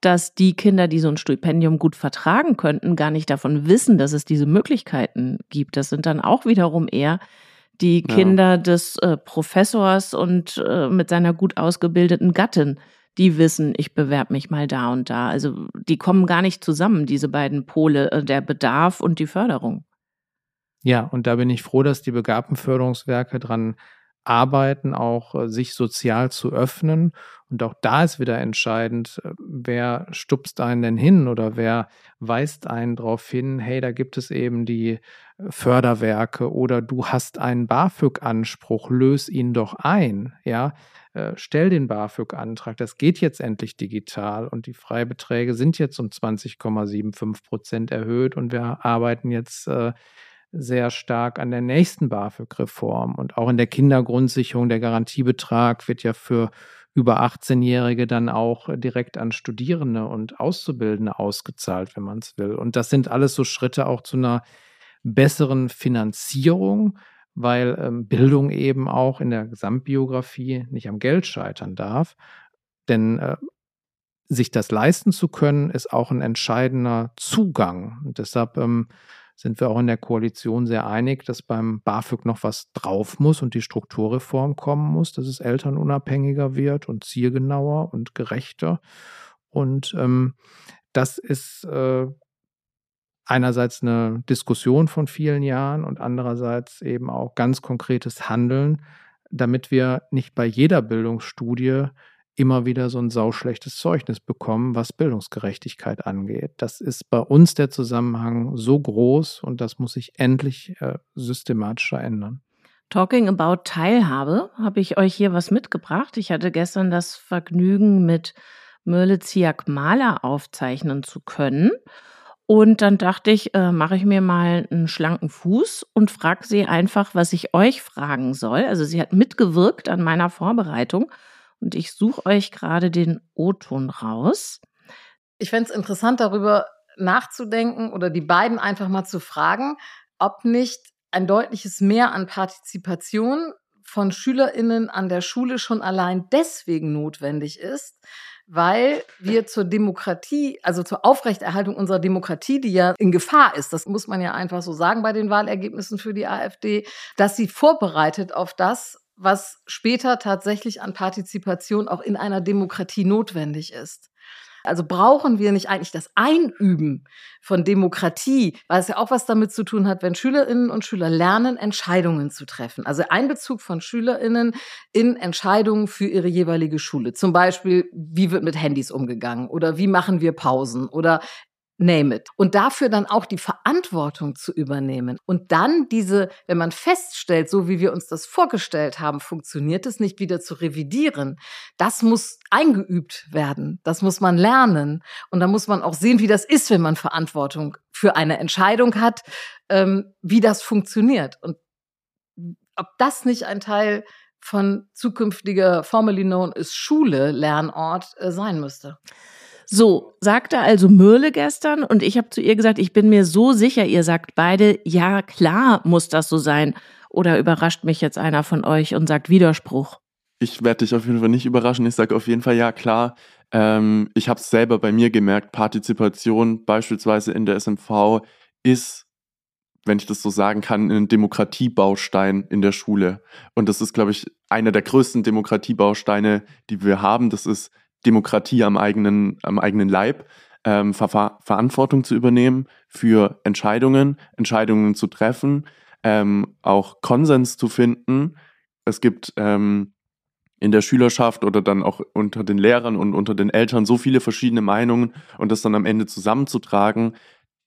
dass die Kinder, die so ein Stipendium gut vertragen könnten, gar nicht davon wissen, dass es diese Möglichkeiten gibt. Das sind dann auch wiederum eher die Kinder ja. des äh, Professors und äh, mit seiner gut ausgebildeten Gattin, die wissen, ich bewerbe mich mal da und da. Also die kommen gar nicht zusammen, diese beiden Pole, äh, der Bedarf und die Förderung. Ja, und da bin ich froh, dass die Begabtenförderungswerke dran arbeiten, auch äh, sich sozial zu öffnen. Und auch da ist wieder entscheidend, äh, wer stupst einen denn hin oder wer weist einen darauf hin, hey, da gibt es eben die Förderwerke oder du hast einen BAföG-Anspruch, löse ihn doch ein, ja, stell den BAföG-Antrag. Das geht jetzt endlich digital und die Freibeträge sind jetzt um 20,75 Prozent erhöht und wir arbeiten jetzt äh, sehr stark an der nächsten BAföG-Reform und auch in der Kindergrundsicherung. Der Garantiebetrag wird ja für über 18-Jährige dann auch direkt an Studierende und Auszubildende ausgezahlt, wenn man es will. Und das sind alles so Schritte auch zu einer besseren Finanzierung, weil ähm, Bildung eben auch in der Gesamtbiografie nicht am Geld scheitern darf. Denn äh, sich das leisten zu können, ist auch ein entscheidender Zugang. Und deshalb ähm, sind wir auch in der Koalition sehr einig, dass beim BAföG noch was drauf muss und die Strukturreform kommen muss, dass es elternunabhängiger wird und zielgenauer und gerechter. Und ähm, das ist äh, einerseits eine Diskussion von vielen Jahren und andererseits eben auch ganz konkretes Handeln, damit wir nicht bei jeder Bildungsstudie immer wieder so ein sauschlechtes Zeugnis bekommen, was Bildungsgerechtigkeit angeht. Das ist bei uns der Zusammenhang so groß und das muss sich endlich äh, systematischer ändern. Talking about Teilhabe habe ich euch hier was mitgebracht. Ich hatte gestern das Vergnügen, mit Merle Ziak Maler aufzeichnen zu können. Und dann dachte ich, äh, mache ich mir mal einen schlanken Fuß und frage sie einfach, was ich euch fragen soll. Also sie hat mitgewirkt an meiner Vorbereitung und ich suche euch gerade den O-Ton raus. Ich fände es interessant, darüber nachzudenken oder die beiden einfach mal zu fragen, ob nicht ein deutliches Mehr an Partizipation von SchülerInnen an der Schule schon allein deswegen notwendig ist, weil wir zur Demokratie, also zur Aufrechterhaltung unserer Demokratie, die ja in Gefahr ist, das muss man ja einfach so sagen bei den Wahlergebnissen für die AfD, dass sie vorbereitet auf das, was später tatsächlich an Partizipation auch in einer Demokratie notwendig ist. Also brauchen wir nicht eigentlich das Einüben von Demokratie, weil es ja auch was damit zu tun hat, wenn Schülerinnen und Schüler lernen, Entscheidungen zu treffen. Also Einbezug von Schülerinnen in Entscheidungen für ihre jeweilige Schule. Zum Beispiel, wie wird mit Handys umgegangen oder wie machen wir Pausen oder name it. Und dafür dann auch die Verantwortung zu übernehmen. Und dann diese, wenn man feststellt, so wie wir uns das vorgestellt haben, funktioniert es nicht wieder zu revidieren. Das muss eingeübt werden. Das muss man lernen. Und da muss man auch sehen, wie das ist, wenn man Verantwortung für eine Entscheidung hat, ähm, wie das funktioniert. Und ob das nicht ein Teil von zukünftiger formerly known ist Schule, Lernort äh, sein müsste. So, sagte also Mürle gestern und ich habe zu ihr gesagt, ich bin mir so sicher, ihr sagt beide, ja klar muss das so sein. Oder überrascht mich jetzt einer von euch und sagt Widerspruch? Ich werde dich auf jeden Fall nicht überraschen. Ich sage auf jeden Fall ja klar. Ähm, ich habe es selber bei mir gemerkt, Partizipation beispielsweise in der SMV ist, wenn ich das so sagen kann, ein Demokratiebaustein in der Schule. Und das ist, glaube ich, einer der größten Demokratiebausteine, die wir haben. Das ist Demokratie am eigenen, am eigenen Leib. ähm, Ver Verantwortung zu übernehmen für Entscheidungen, Entscheidungen zu treffen, ähm, auch Konsens zu finden. Es gibt ähm, in der Schülerschaft oder dann auch unter den Lehrern und unter den Eltern so viele verschiedene Meinungen und das dann am Ende zusammenzutragen,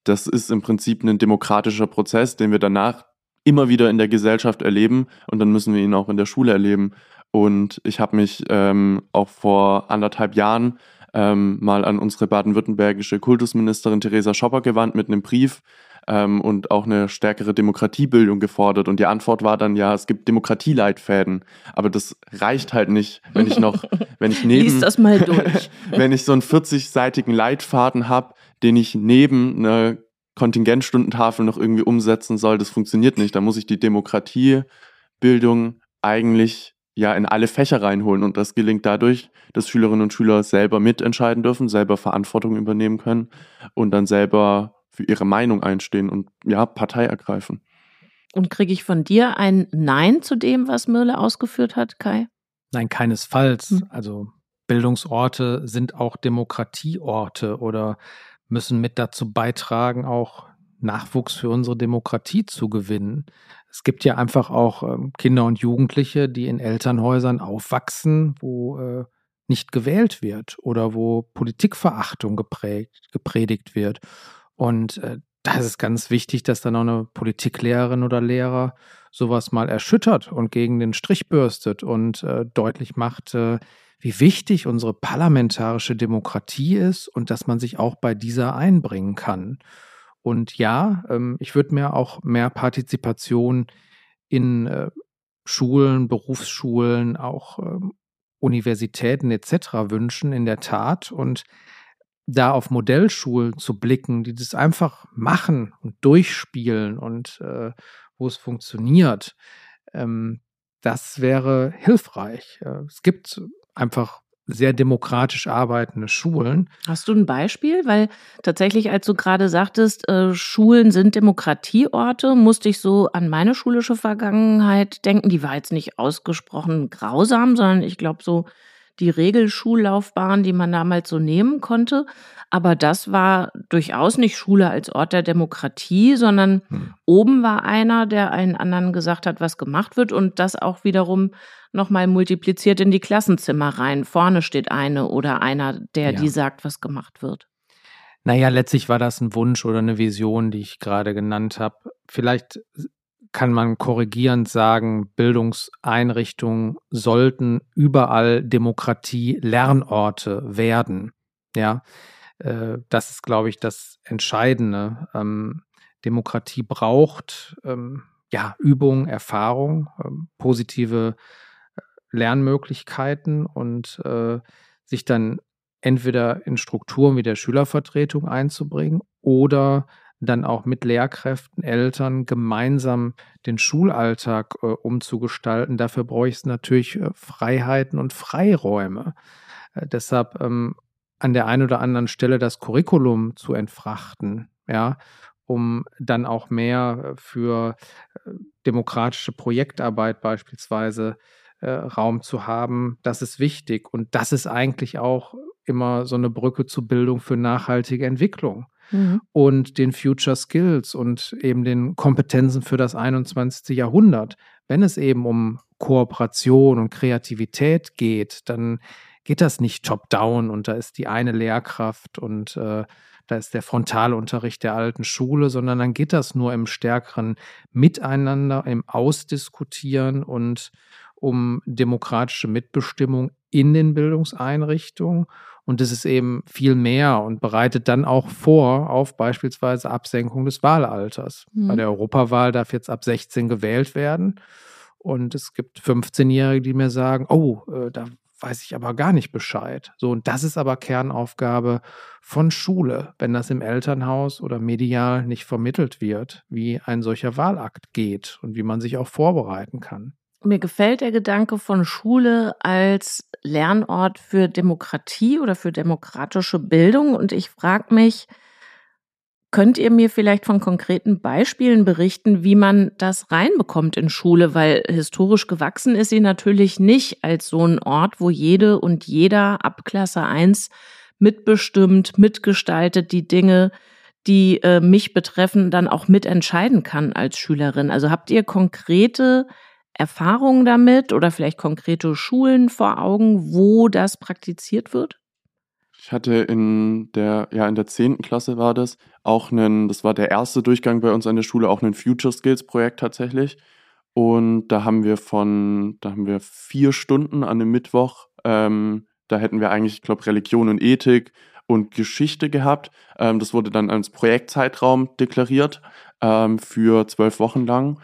das ist im Prinzip ein demokratischer Prozess, den wir danach immer wieder in der Gesellschaft erleben und dann müssen wir ihn auch in der Schule erleben. Und ich habe mich ähm, auch vor anderthalb Jahren ähm, mal an unsere baden-württembergische Kultusministerin Theresa Schopper gewandt mit einem Brief ähm, und auch eine stärkere Demokratiebildung gefordert. Und die Antwort war dann, ja, es gibt Demokratieleitfäden. Aber das reicht halt nicht, wenn ich noch, wenn ich neben, Lies das mal durch. wenn ich so einen 40-seitigen Leitfaden habe, den ich neben einer Kontingentstundentafel noch irgendwie umsetzen soll, das funktioniert nicht. Da muss ich die Demokratiebildung eigentlich ja in alle Fächer reinholen und das gelingt dadurch, dass Schülerinnen und Schüler selber mitentscheiden dürfen, selber Verantwortung übernehmen können und dann selber für ihre Meinung einstehen und ja, Partei ergreifen. Und kriege ich von dir ein Nein zu dem, was Mirle ausgeführt hat, Kai? Nein, keinesfalls. Hm. Also Bildungsorte sind auch Demokratieorte oder müssen mit dazu beitragen, auch Nachwuchs für unsere Demokratie zu gewinnen. Es gibt ja einfach auch ähm, Kinder und Jugendliche, die in Elternhäusern aufwachsen, wo äh, nicht gewählt wird oder wo Politikverachtung geprägt, gepredigt wird. Und äh, da ist es ganz wichtig, dass dann auch eine Politiklehrerin oder Lehrer sowas mal erschüttert und gegen den Strich bürstet und äh, deutlich macht, äh, wie wichtig unsere parlamentarische Demokratie ist und dass man sich auch bei dieser einbringen kann. Und ja, ähm, ich würde mir auch mehr Partizipation in äh, Schulen, Berufsschulen, auch ähm, Universitäten etc. wünschen, in der Tat. Und da auf Modellschulen zu blicken, die das einfach machen und durchspielen und äh, wo es funktioniert, ähm, das wäre hilfreich. Äh, es gibt einfach sehr demokratisch arbeitende Schulen. Hast du ein Beispiel? Weil tatsächlich, als du gerade sagtest, äh, Schulen sind Demokratieorte, musste ich so an meine schulische Vergangenheit denken. Die war jetzt nicht ausgesprochen grausam, sondern ich glaube so die Regelschullaufbahn, die man damals so nehmen konnte. Aber das war durchaus nicht Schule als Ort der Demokratie, sondern hm. oben war einer, der einen anderen gesagt hat, was gemacht wird und das auch wiederum nochmal multipliziert in die Klassenzimmer rein. Vorne steht eine oder einer, der ja. die sagt, was gemacht wird. Naja, letztlich war das ein Wunsch oder eine Vision, die ich gerade genannt habe. Vielleicht kann man korrigierend sagen, Bildungseinrichtungen sollten überall Demokratie-Lernorte werden. Ja, äh, das ist, glaube ich, das Entscheidende. Ähm, Demokratie braucht ähm, ja Übung, Erfahrung, ähm, positive äh, Lernmöglichkeiten und äh, sich dann entweder in Strukturen wie der Schülervertretung einzubringen oder dann auch mit Lehrkräften, Eltern gemeinsam den Schulalltag äh, umzugestalten. Dafür brauche ich natürlich äh, Freiheiten und Freiräume. Äh, deshalb ähm, an der einen oder anderen Stelle das Curriculum zu entfrachten, ja, um dann auch mehr äh, für äh, demokratische Projektarbeit beispielsweise äh, Raum zu haben. Das ist wichtig und das ist eigentlich auch immer so eine Brücke zur Bildung für nachhaltige Entwicklung mhm. und den Future Skills und eben den Kompetenzen für das 21. Jahrhundert. Wenn es eben um Kooperation und Kreativität geht, dann geht das nicht top-down und da ist die eine Lehrkraft und äh, da ist der Frontalunterricht der alten Schule, sondern dann geht das nur im stärkeren Miteinander, im Ausdiskutieren und um demokratische Mitbestimmung in den Bildungseinrichtungen und es ist eben viel mehr und bereitet dann auch vor auf beispielsweise Absenkung des Wahlalters. Mhm. Bei der Europawahl darf jetzt ab 16 gewählt werden. Und es gibt 15-Jährige, die mir sagen, oh, äh, da weiß ich aber gar nicht Bescheid. So, und das ist aber Kernaufgabe von Schule, wenn das im Elternhaus oder medial nicht vermittelt wird, wie ein solcher Wahlakt geht und wie man sich auch vorbereiten kann. Mir gefällt der Gedanke von Schule als Lernort für Demokratie oder für demokratische Bildung. Und ich frage mich, könnt ihr mir vielleicht von konkreten Beispielen berichten, wie man das reinbekommt in Schule? Weil historisch gewachsen ist sie natürlich nicht als so ein Ort, wo jede und jeder ab Klasse 1 mitbestimmt, mitgestaltet, die Dinge, die äh, mich betreffen, dann auch mitentscheiden kann als Schülerin. Also habt ihr konkrete Erfahrungen damit oder vielleicht konkrete Schulen vor Augen, wo das praktiziert wird? Ich hatte in der, ja, in der 10. Klasse war das, auch einen, das war der erste Durchgang bei uns an der Schule, auch ein Future Skills Projekt tatsächlich. Und da haben wir von, da haben wir vier Stunden an einem Mittwoch, ähm, da hätten wir eigentlich, ich glaube, Religion und Ethik und Geschichte gehabt. Ähm, das wurde dann als Projektzeitraum deklariert ähm, für zwölf Wochen lang.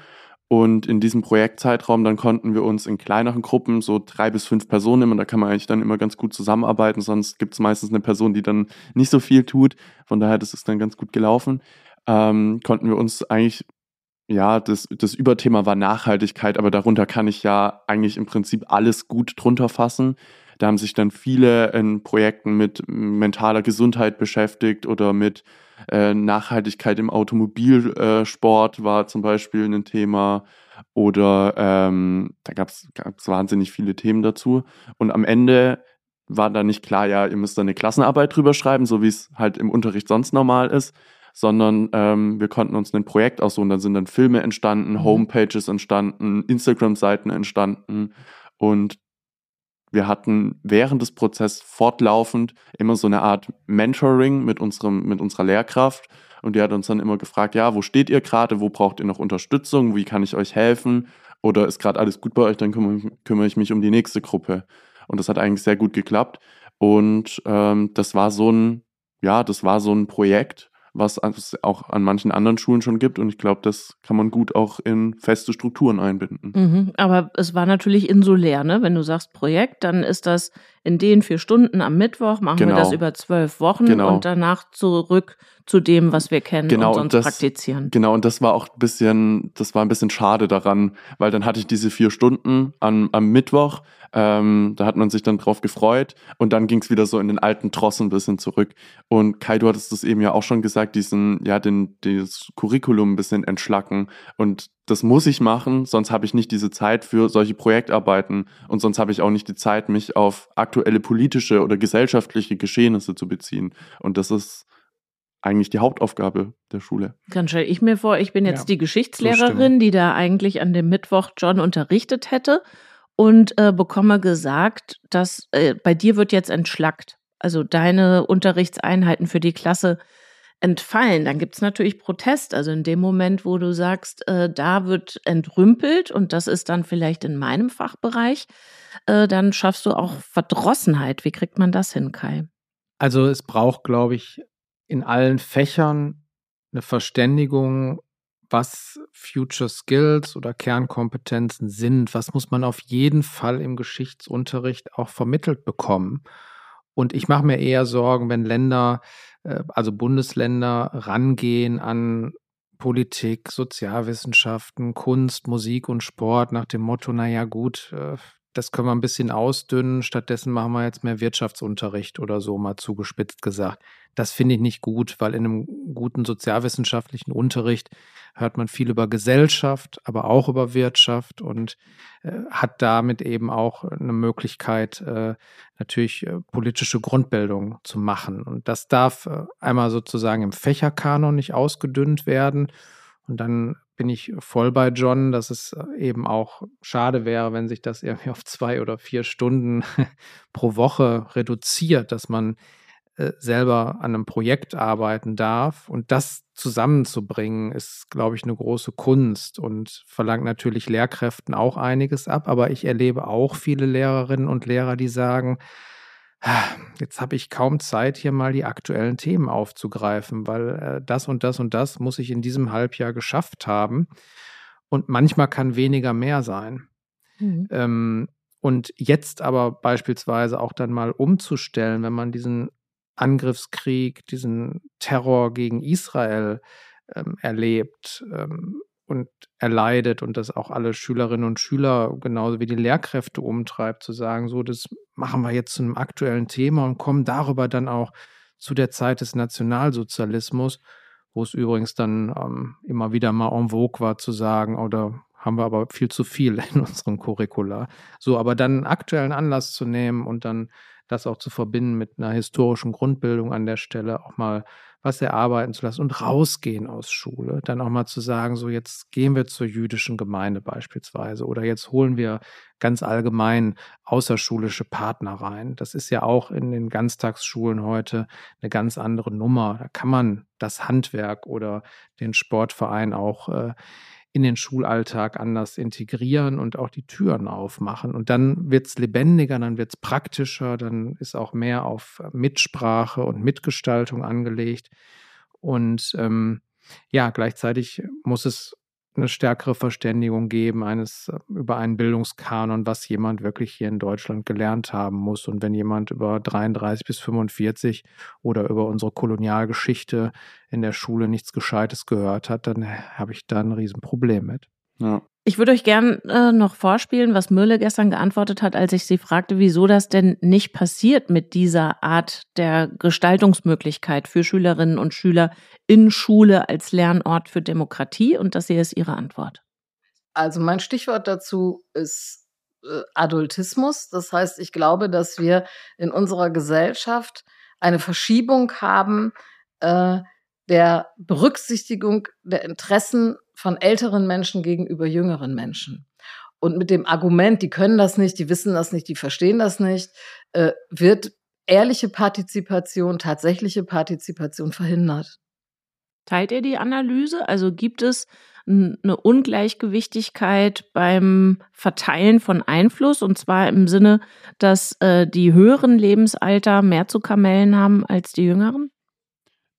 Und in diesem Projektzeitraum dann konnten wir uns in kleineren Gruppen, so drei bis fünf Personen immer, da kann man eigentlich dann immer ganz gut zusammenarbeiten, sonst gibt es meistens eine Person, die dann nicht so viel tut. Von daher, das ist dann ganz gut gelaufen. Ähm, konnten wir uns eigentlich, ja, das, das Überthema war Nachhaltigkeit, aber darunter kann ich ja eigentlich im Prinzip alles gut drunter fassen. Da haben sich dann viele in Projekten mit mentaler Gesundheit beschäftigt oder mit äh, Nachhaltigkeit im Automobilsport äh, war zum Beispiel ein Thema. Oder ähm, da gab es wahnsinnig viele Themen dazu. Und am Ende war da nicht klar, ja, ihr müsst da eine Klassenarbeit drüber schreiben, so wie es halt im Unterricht sonst normal ist, sondern ähm, wir konnten uns ein Projekt aussuchen. Da sind dann Filme entstanden, mhm. Homepages entstanden, Instagram-Seiten entstanden. Und wir hatten während des Prozesses fortlaufend immer so eine Art Mentoring mit, unserem, mit unserer Lehrkraft. Und die hat uns dann immer gefragt, ja, wo steht ihr gerade, wo braucht ihr noch Unterstützung, wie kann ich euch helfen? Oder ist gerade alles gut bei euch, dann kümmere, kümmere, ich mich um die nächste Gruppe. Und das hat eigentlich sehr gut geklappt. Und ähm, das war so ein, ja, das war so ein Projekt, was es auch an manchen anderen Schulen schon gibt. Und ich glaube, das kann man gut auch in feste Strukturen einbinden. Mhm, aber es war natürlich insulär, ne? Wenn du sagst Projekt, dann ist das in den vier Stunden am Mittwoch, machen genau. wir das genau. über zwölf Wochen genau. und danach zurück zu dem, was wir kennen genau, und sonst das, praktizieren. Genau, und das war auch ein bisschen, das war ein bisschen schade daran, weil dann hatte ich diese vier Stunden an, am Mittwoch, ähm, da hat man sich dann drauf gefreut und dann ging es wieder so in den alten Tross ein bisschen zurück. Und Kai, du hattest das eben ja auch schon gesagt, diesen, ja, den, das Curriculum ein bisschen entschlacken. Und das muss ich machen, sonst habe ich nicht diese Zeit für solche Projektarbeiten und sonst habe ich auch nicht die Zeit, mich auf aktuelle politische oder gesellschaftliche Geschehnisse zu beziehen. Und das ist eigentlich die Hauptaufgabe der Schule. Dann stelle ich mir vor, ich bin jetzt ja, die Geschichtslehrerin, die da eigentlich an dem Mittwoch John unterrichtet hätte und äh, bekomme gesagt, dass äh, bei dir wird jetzt entschlackt. Also deine Unterrichtseinheiten für die Klasse entfallen. Dann gibt es natürlich Protest. Also in dem Moment, wo du sagst, äh, da wird entrümpelt und das ist dann vielleicht in meinem Fachbereich, äh, dann schaffst du auch Verdrossenheit. Wie kriegt man das hin, Kai? Also es braucht, glaube ich, in allen Fächern eine Verständigung was Future Skills oder Kernkompetenzen sind, was muss man auf jeden Fall im Geschichtsunterricht auch vermittelt bekommen. Und ich mache mir eher Sorgen, wenn Länder, äh, also Bundesländer, rangehen an Politik, Sozialwissenschaften, Kunst, Musik und Sport nach dem Motto, naja gut, äh, das können wir ein bisschen ausdünnen, stattdessen machen wir jetzt mehr Wirtschaftsunterricht oder so, mal zugespitzt gesagt. Das finde ich nicht gut, weil in einem guten sozialwissenschaftlichen Unterricht hört man viel über Gesellschaft, aber auch über Wirtschaft und äh, hat damit eben auch eine Möglichkeit, äh, natürlich äh, politische Grundbildung zu machen. Und das darf äh, einmal sozusagen im Fächerkanon nicht ausgedünnt werden. Und dann bin ich voll bei John, dass es äh, eben auch schade wäre, wenn sich das irgendwie auf zwei oder vier Stunden pro Woche reduziert, dass man äh, selber an einem Projekt arbeiten darf. Und das zusammenzubringen, ist, glaube ich, eine große Kunst und verlangt natürlich Lehrkräften auch einiges ab. Aber ich erlebe auch viele Lehrerinnen und Lehrer, die sagen, jetzt habe ich kaum Zeit, hier mal die aktuellen Themen aufzugreifen, weil äh, das und das und das muss ich in diesem Halbjahr geschafft haben. Und manchmal kann weniger mehr sein. Mhm. Ähm, und jetzt aber beispielsweise auch dann mal umzustellen, wenn man diesen Angriffskrieg, diesen Terror gegen Israel ähm, erlebt ähm, und erleidet und das auch alle Schülerinnen und Schüler genauso wie die Lehrkräfte umtreibt, zu sagen, so, das machen wir jetzt zu einem aktuellen Thema und kommen darüber dann auch zu der Zeit des Nationalsozialismus, wo es übrigens dann ähm, immer wieder mal en vogue war zu sagen, oder haben wir aber viel zu viel in unserem Curricula. So, aber dann einen aktuellen Anlass zu nehmen und dann das auch zu verbinden mit einer historischen Grundbildung an der Stelle, auch mal was erarbeiten zu lassen und rausgehen aus Schule. Dann auch mal zu sagen, so jetzt gehen wir zur jüdischen Gemeinde beispielsweise oder jetzt holen wir ganz allgemein außerschulische Partner rein. Das ist ja auch in den Ganztagsschulen heute eine ganz andere Nummer. Da kann man das Handwerk oder den Sportverein auch äh, in den Schulalltag anders integrieren und auch die Türen aufmachen. Und dann wird es lebendiger, dann wird es praktischer, dann ist auch mehr auf Mitsprache und Mitgestaltung angelegt. Und ähm, ja, gleichzeitig muss es eine stärkere Verständigung geben eines äh, über einen Bildungskanon, was jemand wirklich hier in Deutschland gelernt haben muss. Und wenn jemand über 33 bis 45 oder über unsere Kolonialgeschichte in der Schule nichts Gescheites gehört hat, dann habe ich da ein Riesenproblem mit. Ja. Ich würde euch gern äh, noch vorspielen, was Mülle gestern geantwortet hat, als ich sie fragte, wieso das denn nicht passiert mit dieser Art der Gestaltungsmöglichkeit für Schülerinnen und Schüler in Schule als Lernort für Demokratie. Und das hier ist ihre Antwort. Also mein Stichwort dazu ist äh, Adultismus. Das heißt, ich glaube, dass wir in unserer Gesellschaft eine Verschiebung haben äh, der Berücksichtigung der Interessen von älteren Menschen gegenüber jüngeren Menschen. Und mit dem Argument, die können das nicht, die wissen das nicht, die verstehen das nicht, äh, wird ehrliche Partizipation, tatsächliche Partizipation verhindert. Teilt ihr die Analyse? Also gibt es eine Ungleichgewichtigkeit beim Verteilen von Einfluss und zwar im Sinne, dass äh, die höheren Lebensalter mehr zu kamellen haben als die jüngeren?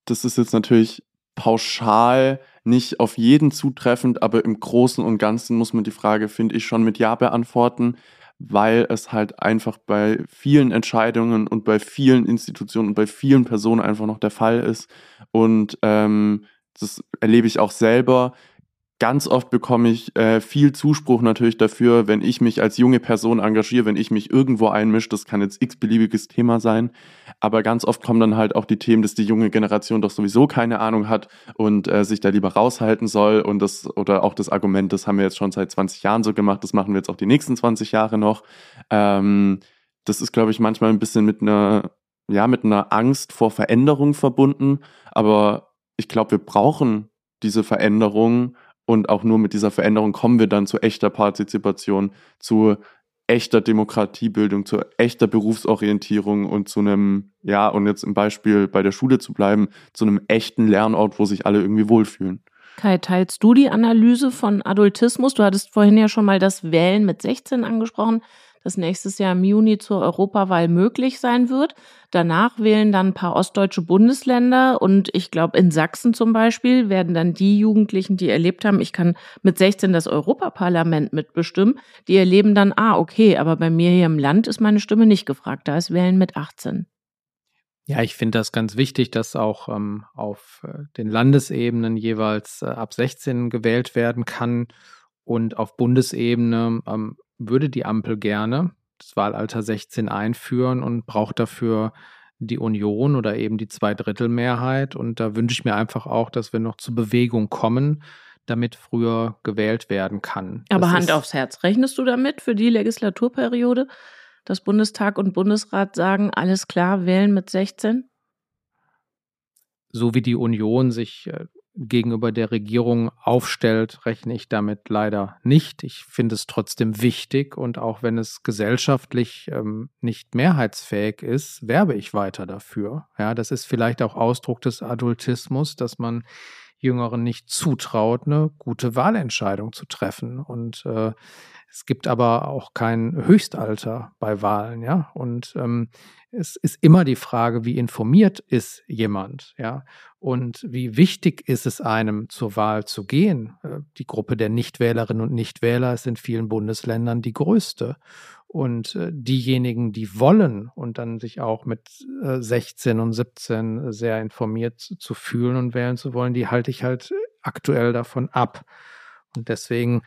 Das ist jetzt natürlich pauschal nicht auf jeden zutreffend, aber im Großen und Ganzen muss man die Frage, finde ich, schon mit Ja beantworten, weil es halt einfach bei vielen Entscheidungen und bei vielen Institutionen und bei vielen Personen einfach noch der Fall ist. Und ähm, das erlebe ich auch selber, ganz oft bekomme ich äh, viel Zuspruch natürlich dafür, wenn ich mich als junge Person engagiere, wenn ich mich irgendwo einmische. Das kann jetzt x-beliebiges Thema sein. Aber ganz oft kommen dann halt auch die Themen, dass die junge Generation doch sowieso keine Ahnung hat und äh, sich da lieber raushalten soll. Und das, oder auch das Argument, das haben wir jetzt schon seit 20 Jahren so gemacht, das machen wir jetzt auch die nächsten 20 Jahre noch. Ähm, das ist, glaube ich, manchmal ein bisschen mit einer, ja, mit einer Angst vor Veränderung verbunden. Aber ich glaube, wir brauchen diese Veränderung und auch nur mit dieser Veränderung kommen wir dann zu echter Partizipation, zu echter Demokratiebildung, zu echter Berufsorientierung und zu einem, ja, und jetzt im Beispiel bei der Schule zu bleiben, zu einem echten Lernort, wo sich alle irgendwie wohlfühlen. Kai, teilst du die Analyse von Adultismus? Du hattest vorhin ja schon mal das Wählen mit 16 angesprochen das nächstes Jahr im Juni zur Europawahl möglich sein wird. Danach wählen dann ein paar ostdeutsche Bundesländer und ich glaube in Sachsen zum Beispiel werden dann die Jugendlichen, die erlebt haben, ich kann mit 16 das Europaparlament mitbestimmen, die erleben dann, ah, okay, aber bei mir hier im Land ist meine Stimme nicht gefragt, da ist Wählen mit 18. Ja, ich finde das ganz wichtig, dass auch ähm, auf äh, den Landesebenen jeweils äh, ab 16 gewählt werden kann und auf Bundesebene ähm, würde die Ampel gerne das Wahlalter 16 einführen und braucht dafür die Union oder eben die Zweidrittelmehrheit. Und da wünsche ich mir einfach auch, dass wir noch zur Bewegung kommen, damit früher gewählt werden kann. Aber das Hand aufs Herz, rechnest du damit für die Legislaturperiode, dass Bundestag und Bundesrat sagen, alles klar, wählen mit 16? So wie die Union sich äh, gegenüber der Regierung aufstellt, rechne ich damit leider nicht. Ich finde es trotzdem wichtig und auch wenn es gesellschaftlich ähm, nicht mehrheitsfähig ist, werbe ich weiter dafür. Ja, das ist vielleicht auch Ausdruck des Adultismus, dass man Jüngeren nicht zutraut, eine gute Wahlentscheidung zu treffen. Und äh, es gibt aber auch kein Höchstalter bei Wahlen, ja. Und ähm, es ist immer die Frage, wie informiert ist jemand, ja, und wie wichtig ist es einem, zur Wahl zu gehen. Äh, die Gruppe der Nichtwählerinnen und Nichtwähler ist in vielen Bundesländern die größte. Und äh, diejenigen, die wollen und dann sich auch mit 16 äh, und 17 sehr informiert zu fühlen und wählen zu wollen, die halte ich halt aktuell davon ab. Und deswegen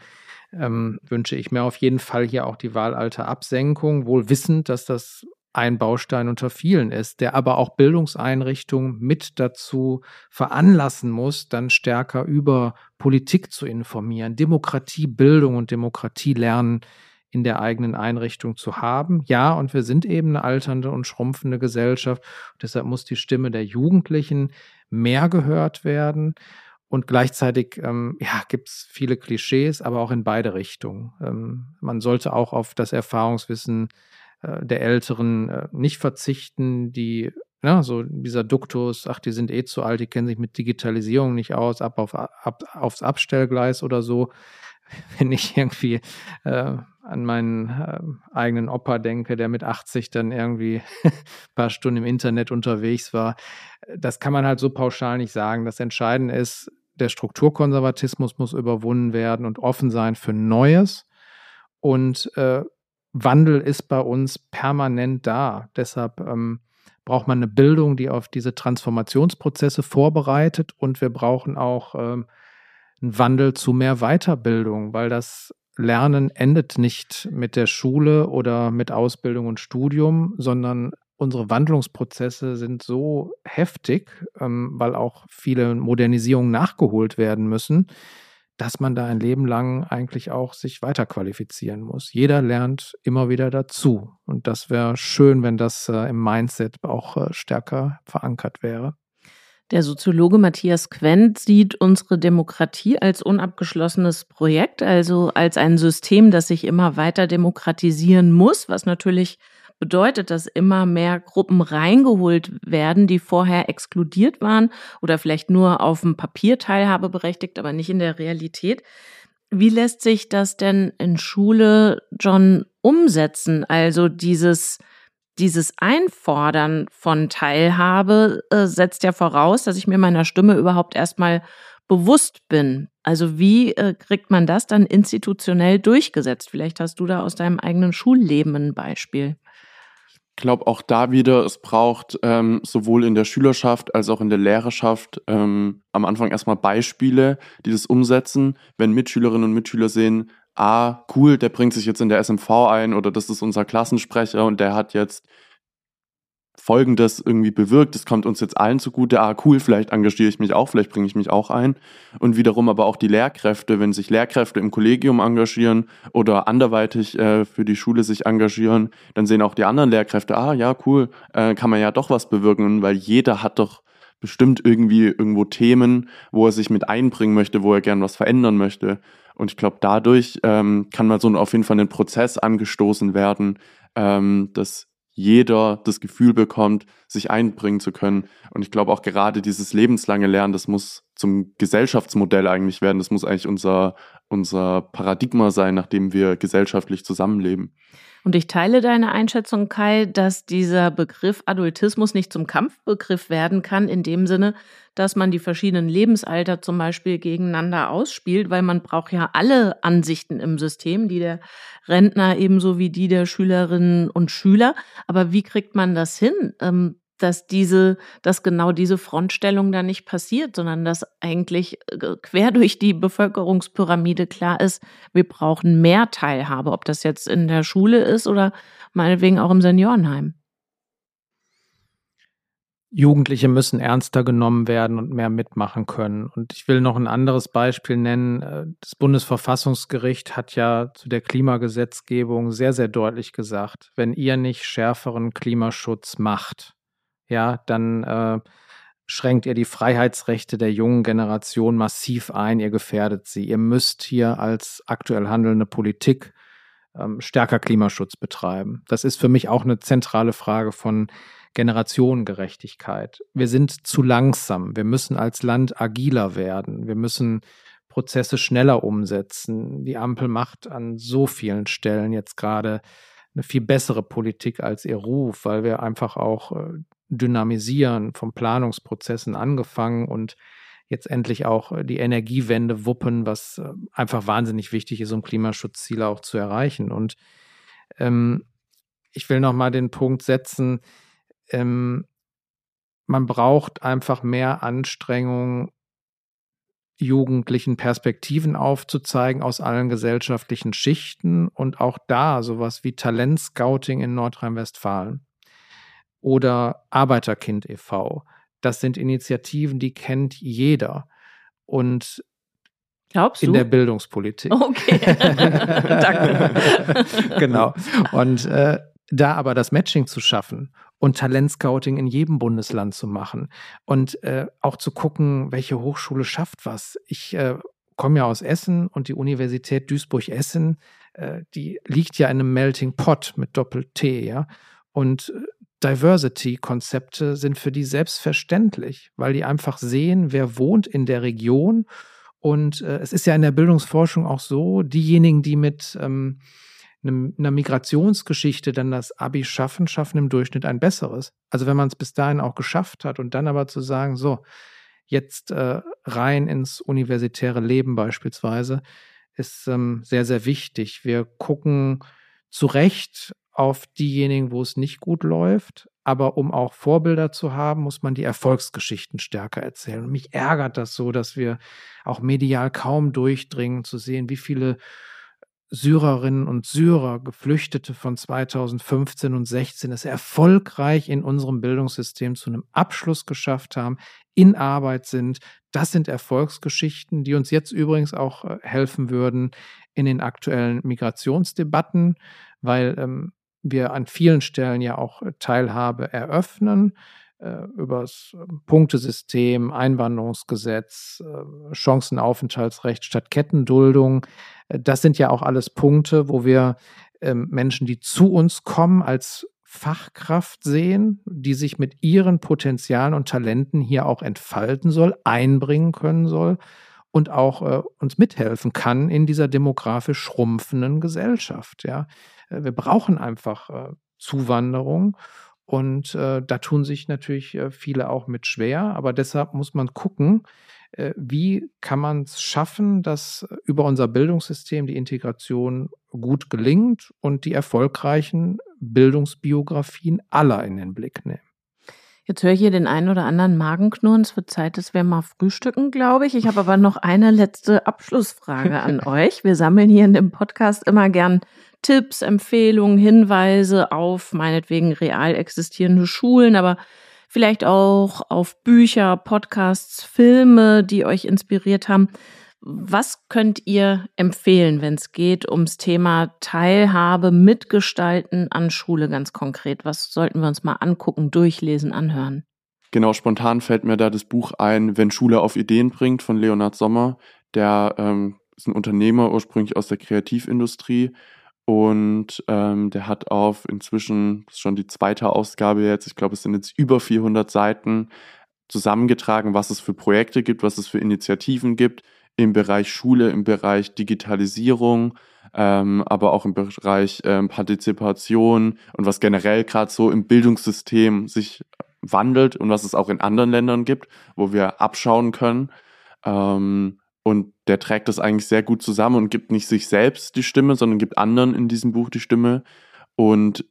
ähm, wünsche ich mir auf jeden Fall hier auch die Wahlalterabsenkung, wohl wissend, dass das ein Baustein unter vielen ist, der aber auch Bildungseinrichtungen mit dazu veranlassen muss, dann stärker über Politik zu informieren. Demokratiebildung und Demokratielernen in der eigenen Einrichtung zu haben. Ja, und wir sind eben eine alternde und schrumpfende Gesellschaft. Deshalb muss die Stimme der Jugendlichen mehr gehört werden. Und gleichzeitig ähm, ja, gibt es viele Klischees, aber auch in beide Richtungen. Ähm, man sollte auch auf das Erfahrungswissen äh, der Älteren äh, nicht verzichten, die ja, so dieser Duktus, ach, die sind eh zu alt, die kennen sich mit Digitalisierung nicht aus, ab, auf, ab aufs Abstellgleis oder so. Wenn ich irgendwie äh, an meinen äh, eigenen Opa denke, der mit 80 dann irgendwie ein paar Stunden im Internet unterwegs war, das kann man halt so pauschal nicht sagen. Das Entscheidende ist, der Strukturkonservatismus muss überwunden werden und offen sein für Neues. Und äh, Wandel ist bei uns permanent da. Deshalb ähm, braucht man eine Bildung, die auf diese Transformationsprozesse vorbereitet. Und wir brauchen auch ähm, einen Wandel zu mehr Weiterbildung, weil das Lernen endet nicht mit der Schule oder mit Ausbildung und Studium, sondern unsere Wandlungsprozesse sind so heftig, ähm, weil auch viele Modernisierungen nachgeholt werden müssen, dass man da ein Leben lang eigentlich auch sich weiterqualifizieren muss. Jeder lernt immer wieder dazu. Und das wäre schön, wenn das äh, im Mindset auch äh, stärker verankert wäre. Der Soziologe Matthias Quent sieht unsere Demokratie als unabgeschlossenes Projekt, also als ein System, das sich immer weiter demokratisieren muss, was natürlich bedeutet, dass immer mehr Gruppen reingeholt werden, die vorher exkludiert waren oder vielleicht nur auf dem Papier Teilhabe berechtigt, aber nicht in der Realität. Wie lässt sich das denn in Schule, John, umsetzen? Also dieses, dieses Einfordern von Teilhabe äh, setzt ja voraus, dass ich mir meiner Stimme überhaupt erstmal bewusst bin. Also wie äh, kriegt man das dann institutionell durchgesetzt? Vielleicht hast du da aus deinem eigenen Schulleben ein Beispiel glaube auch da wieder, es braucht ähm, sowohl in der Schülerschaft als auch in der Lehrerschaft ähm, am Anfang erstmal Beispiele, die das umsetzen. Wenn Mitschülerinnen und Mitschüler sehen, ah, cool, der bringt sich jetzt in der SMV ein oder das ist unser Klassensprecher und der hat jetzt Folgendes irgendwie bewirkt, das kommt uns jetzt allen zugute, ah cool, vielleicht engagiere ich mich auch, vielleicht bringe ich mich auch ein. Und wiederum aber auch die Lehrkräfte, wenn sich Lehrkräfte im Kollegium engagieren oder anderweitig äh, für die Schule sich engagieren, dann sehen auch die anderen Lehrkräfte, ah ja cool, äh, kann man ja doch was bewirken, weil jeder hat doch bestimmt irgendwie irgendwo Themen, wo er sich mit einbringen möchte, wo er gern was verändern möchte. Und ich glaube, dadurch ähm, kann man so auf jeden Fall einen Prozess angestoßen werden, ähm, dass jeder das Gefühl bekommt, sich einbringen zu können. Und ich glaube auch gerade dieses lebenslange Lernen, das muss zum Gesellschaftsmodell eigentlich werden. Das muss eigentlich unser, unser Paradigma sein, nachdem wir gesellschaftlich zusammenleben. Und ich teile deine Einschätzung, Kai, dass dieser Begriff Adultismus nicht zum Kampfbegriff werden kann, in dem Sinne, dass man die verschiedenen Lebensalter zum Beispiel gegeneinander ausspielt, weil man braucht ja alle Ansichten im System, die der Rentner ebenso wie die der Schülerinnen und Schüler. Aber wie kriegt man das hin? Dass diese, dass genau diese Frontstellung da nicht passiert, sondern dass eigentlich äh, quer durch die Bevölkerungspyramide klar ist, wir brauchen mehr Teilhabe, ob das jetzt in der Schule ist oder meinetwegen auch im Seniorenheim. Jugendliche müssen ernster genommen werden und mehr mitmachen können. Und ich will noch ein anderes Beispiel nennen. Äh, das Bundesverfassungsgericht hat ja zu der Klimagesetzgebung sehr, sehr deutlich gesagt, wenn ihr nicht schärferen Klimaschutz macht, ja, dann äh, schränkt ihr die Freiheitsrechte der jungen Generation massiv ein, ihr gefährdet sie. Ihr müsst hier als aktuell handelnde Politik ähm, stärker Klimaschutz betreiben. Das ist für mich auch eine zentrale Frage von Generationengerechtigkeit. Wir sind zu langsam. Wir müssen als Land agiler werden. Wir müssen Prozesse schneller umsetzen. Die Ampel macht an so vielen Stellen jetzt gerade eine viel bessere Politik als ihr Ruf, weil wir einfach auch äh, dynamisieren, vom Planungsprozessen angefangen und jetzt endlich auch äh, die Energiewende wuppen, was äh, einfach wahnsinnig wichtig ist, um Klimaschutzziele auch zu erreichen. Und ähm, ich will noch mal den Punkt setzen, ähm, man braucht einfach mehr Anstrengung, jugendlichen Perspektiven aufzuzeigen aus allen gesellschaftlichen Schichten und auch da sowas wie Talentscouting in Nordrhein-Westfalen oder Arbeiterkind e.V. Das sind Initiativen, die kennt jeder. Und Glaubst du? In der Bildungspolitik. Okay. Danke. genau. Und äh, da aber das Matching zu schaffen und Talentscouting in jedem Bundesland zu machen und äh, auch zu gucken, welche Hochschule schafft was. Ich äh, komme ja aus Essen und die Universität Duisburg-Essen, äh, die liegt ja in einem Melting Pot mit Doppel-T, ja. Und äh, Diversity-Konzepte sind für die selbstverständlich, weil die einfach sehen, wer wohnt in der Region. Und äh, es ist ja in der Bildungsforschung auch so, diejenigen, die mit ähm, einer Migrationsgeschichte dann das Abi schaffen, schaffen im Durchschnitt ein besseres. Also wenn man es bis dahin auch geschafft hat und dann aber zu sagen, so, jetzt äh, rein ins universitäre Leben beispielsweise, ist ähm, sehr, sehr wichtig. Wir gucken zu Recht auf diejenigen, wo es nicht gut läuft. Aber um auch Vorbilder zu haben, muss man die Erfolgsgeschichten stärker erzählen. Und mich ärgert das so, dass wir auch medial kaum durchdringen, zu sehen, wie viele Syrerinnen und Syrer, Geflüchtete von 2015 und 16 es erfolgreich in unserem Bildungssystem zu einem Abschluss geschafft haben, in Arbeit sind. Das sind Erfolgsgeschichten, die uns jetzt übrigens auch äh, helfen würden in den aktuellen Migrationsdebatten, weil ähm, wir an vielen Stellen ja auch äh, Teilhabe eröffnen äh, über das ähm, Punktesystem, Einwanderungsgesetz, äh, Chancenaufenthaltsrecht statt Kettenduldung. Das sind ja auch alles Punkte, wo wir ähm, Menschen, die zu uns kommen, als Fachkraft sehen, die sich mit ihren Potenzialen und Talenten hier auch entfalten soll, einbringen können soll und auch äh, uns mithelfen kann in dieser demografisch schrumpfenden Gesellschaft. Ja, äh, wir brauchen einfach äh, Zuwanderung und äh, da tun sich natürlich äh, viele auch mit schwer, aber deshalb muss man gucken, äh, wie kann man es schaffen, dass über unser Bildungssystem die Integration gut gelingt und die erfolgreichen Bildungsbiografien aller in den Blick nehmen. Jetzt höre ich hier den einen oder anderen Magenknurren. Es wird Zeit, dass wir mal frühstücken, glaube ich. Ich habe aber noch eine letzte Abschlussfrage an euch. Wir sammeln hier in dem Podcast immer gern Tipps, Empfehlungen, Hinweise auf meinetwegen real existierende Schulen, aber vielleicht auch auf Bücher, Podcasts, Filme, die euch inspiriert haben. Was könnt ihr empfehlen, wenn es geht ums Thema Teilhabe, Mitgestalten an Schule ganz konkret? Was sollten wir uns mal angucken, durchlesen, anhören? Genau, spontan fällt mir da das Buch ein, Wenn Schule auf Ideen bringt von Leonhard Sommer. Der ähm, ist ein Unternehmer ursprünglich aus der Kreativindustrie und ähm, der hat auf inzwischen, schon die zweite Ausgabe jetzt, ich glaube, es sind jetzt über 400 Seiten zusammengetragen, was es für Projekte gibt, was es für Initiativen gibt im Bereich Schule, im Bereich Digitalisierung, ähm, aber auch im Bereich ähm, Partizipation und was generell gerade so im Bildungssystem sich wandelt und was es auch in anderen Ländern gibt, wo wir abschauen können. Ähm, und der trägt das eigentlich sehr gut zusammen und gibt nicht sich selbst die Stimme, sondern gibt anderen in diesem Buch die Stimme. Und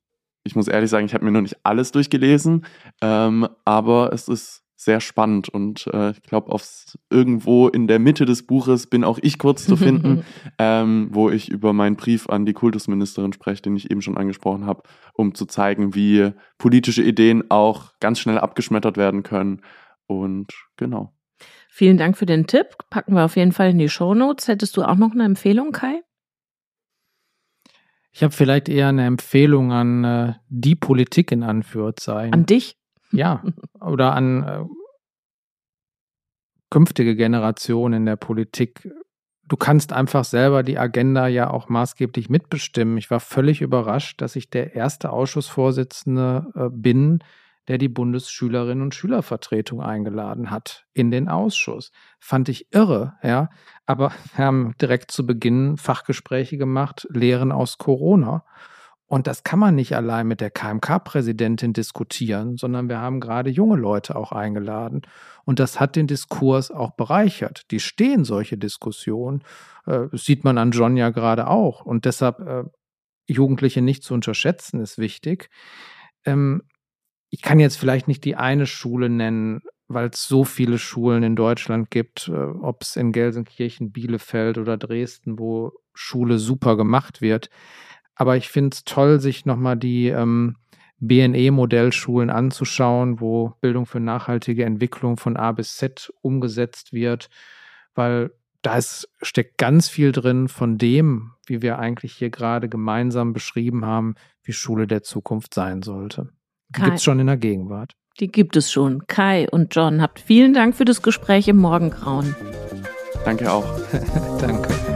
ich muss ehrlich sagen, ich habe mir noch nicht alles durchgelesen, ähm, aber es ist sehr spannend und äh, ich glaube, aufs irgendwo in der Mitte des Buches bin auch ich kurz zu finden, ähm, wo ich über meinen Brief an die Kultusministerin spreche, den ich eben schon angesprochen habe, um zu zeigen, wie politische Ideen auch ganz schnell abgeschmettert werden können. Und genau. Vielen Dank für den Tipp. Packen wir auf jeden Fall in die Show Notes. Hättest du auch noch eine Empfehlung, Kai? Ich habe vielleicht eher eine Empfehlung an äh, die Politik in Anführungszeichen. An dich? Ja, oder an äh, künftige Generationen in der Politik. Du kannst einfach selber die Agenda ja auch maßgeblich mitbestimmen. Ich war völlig überrascht, dass ich der erste Ausschussvorsitzende äh, bin, der die Bundesschülerinnen und Schülervertretung eingeladen hat in den Ausschuss. Fand ich irre, ja. Aber wir haben direkt zu Beginn Fachgespräche gemacht, Lehren aus Corona. Und das kann man nicht allein mit der KMK-Präsidentin diskutieren, sondern wir haben gerade junge Leute auch eingeladen. Und das hat den Diskurs auch bereichert. Die stehen solche Diskussionen. Äh, das sieht man an John ja gerade auch. Und deshalb äh, Jugendliche nicht zu unterschätzen, ist wichtig. Ähm, ich kann jetzt vielleicht nicht die eine Schule nennen, weil es so viele Schulen in Deutschland gibt, äh, ob es in Gelsenkirchen, Bielefeld oder Dresden, wo Schule super gemacht wird. Aber ich finde es toll, sich nochmal die ähm, BNE-Modellschulen anzuschauen, wo Bildung für nachhaltige Entwicklung von A bis Z umgesetzt wird, weil da ist, steckt ganz viel drin von dem, wie wir eigentlich hier gerade gemeinsam beschrieben haben, wie Schule der Zukunft sein sollte. Die gibt es schon in der Gegenwart. Die gibt es schon. Kai und John, habt vielen Dank für das Gespräch im Morgengrauen. Danke auch. Danke.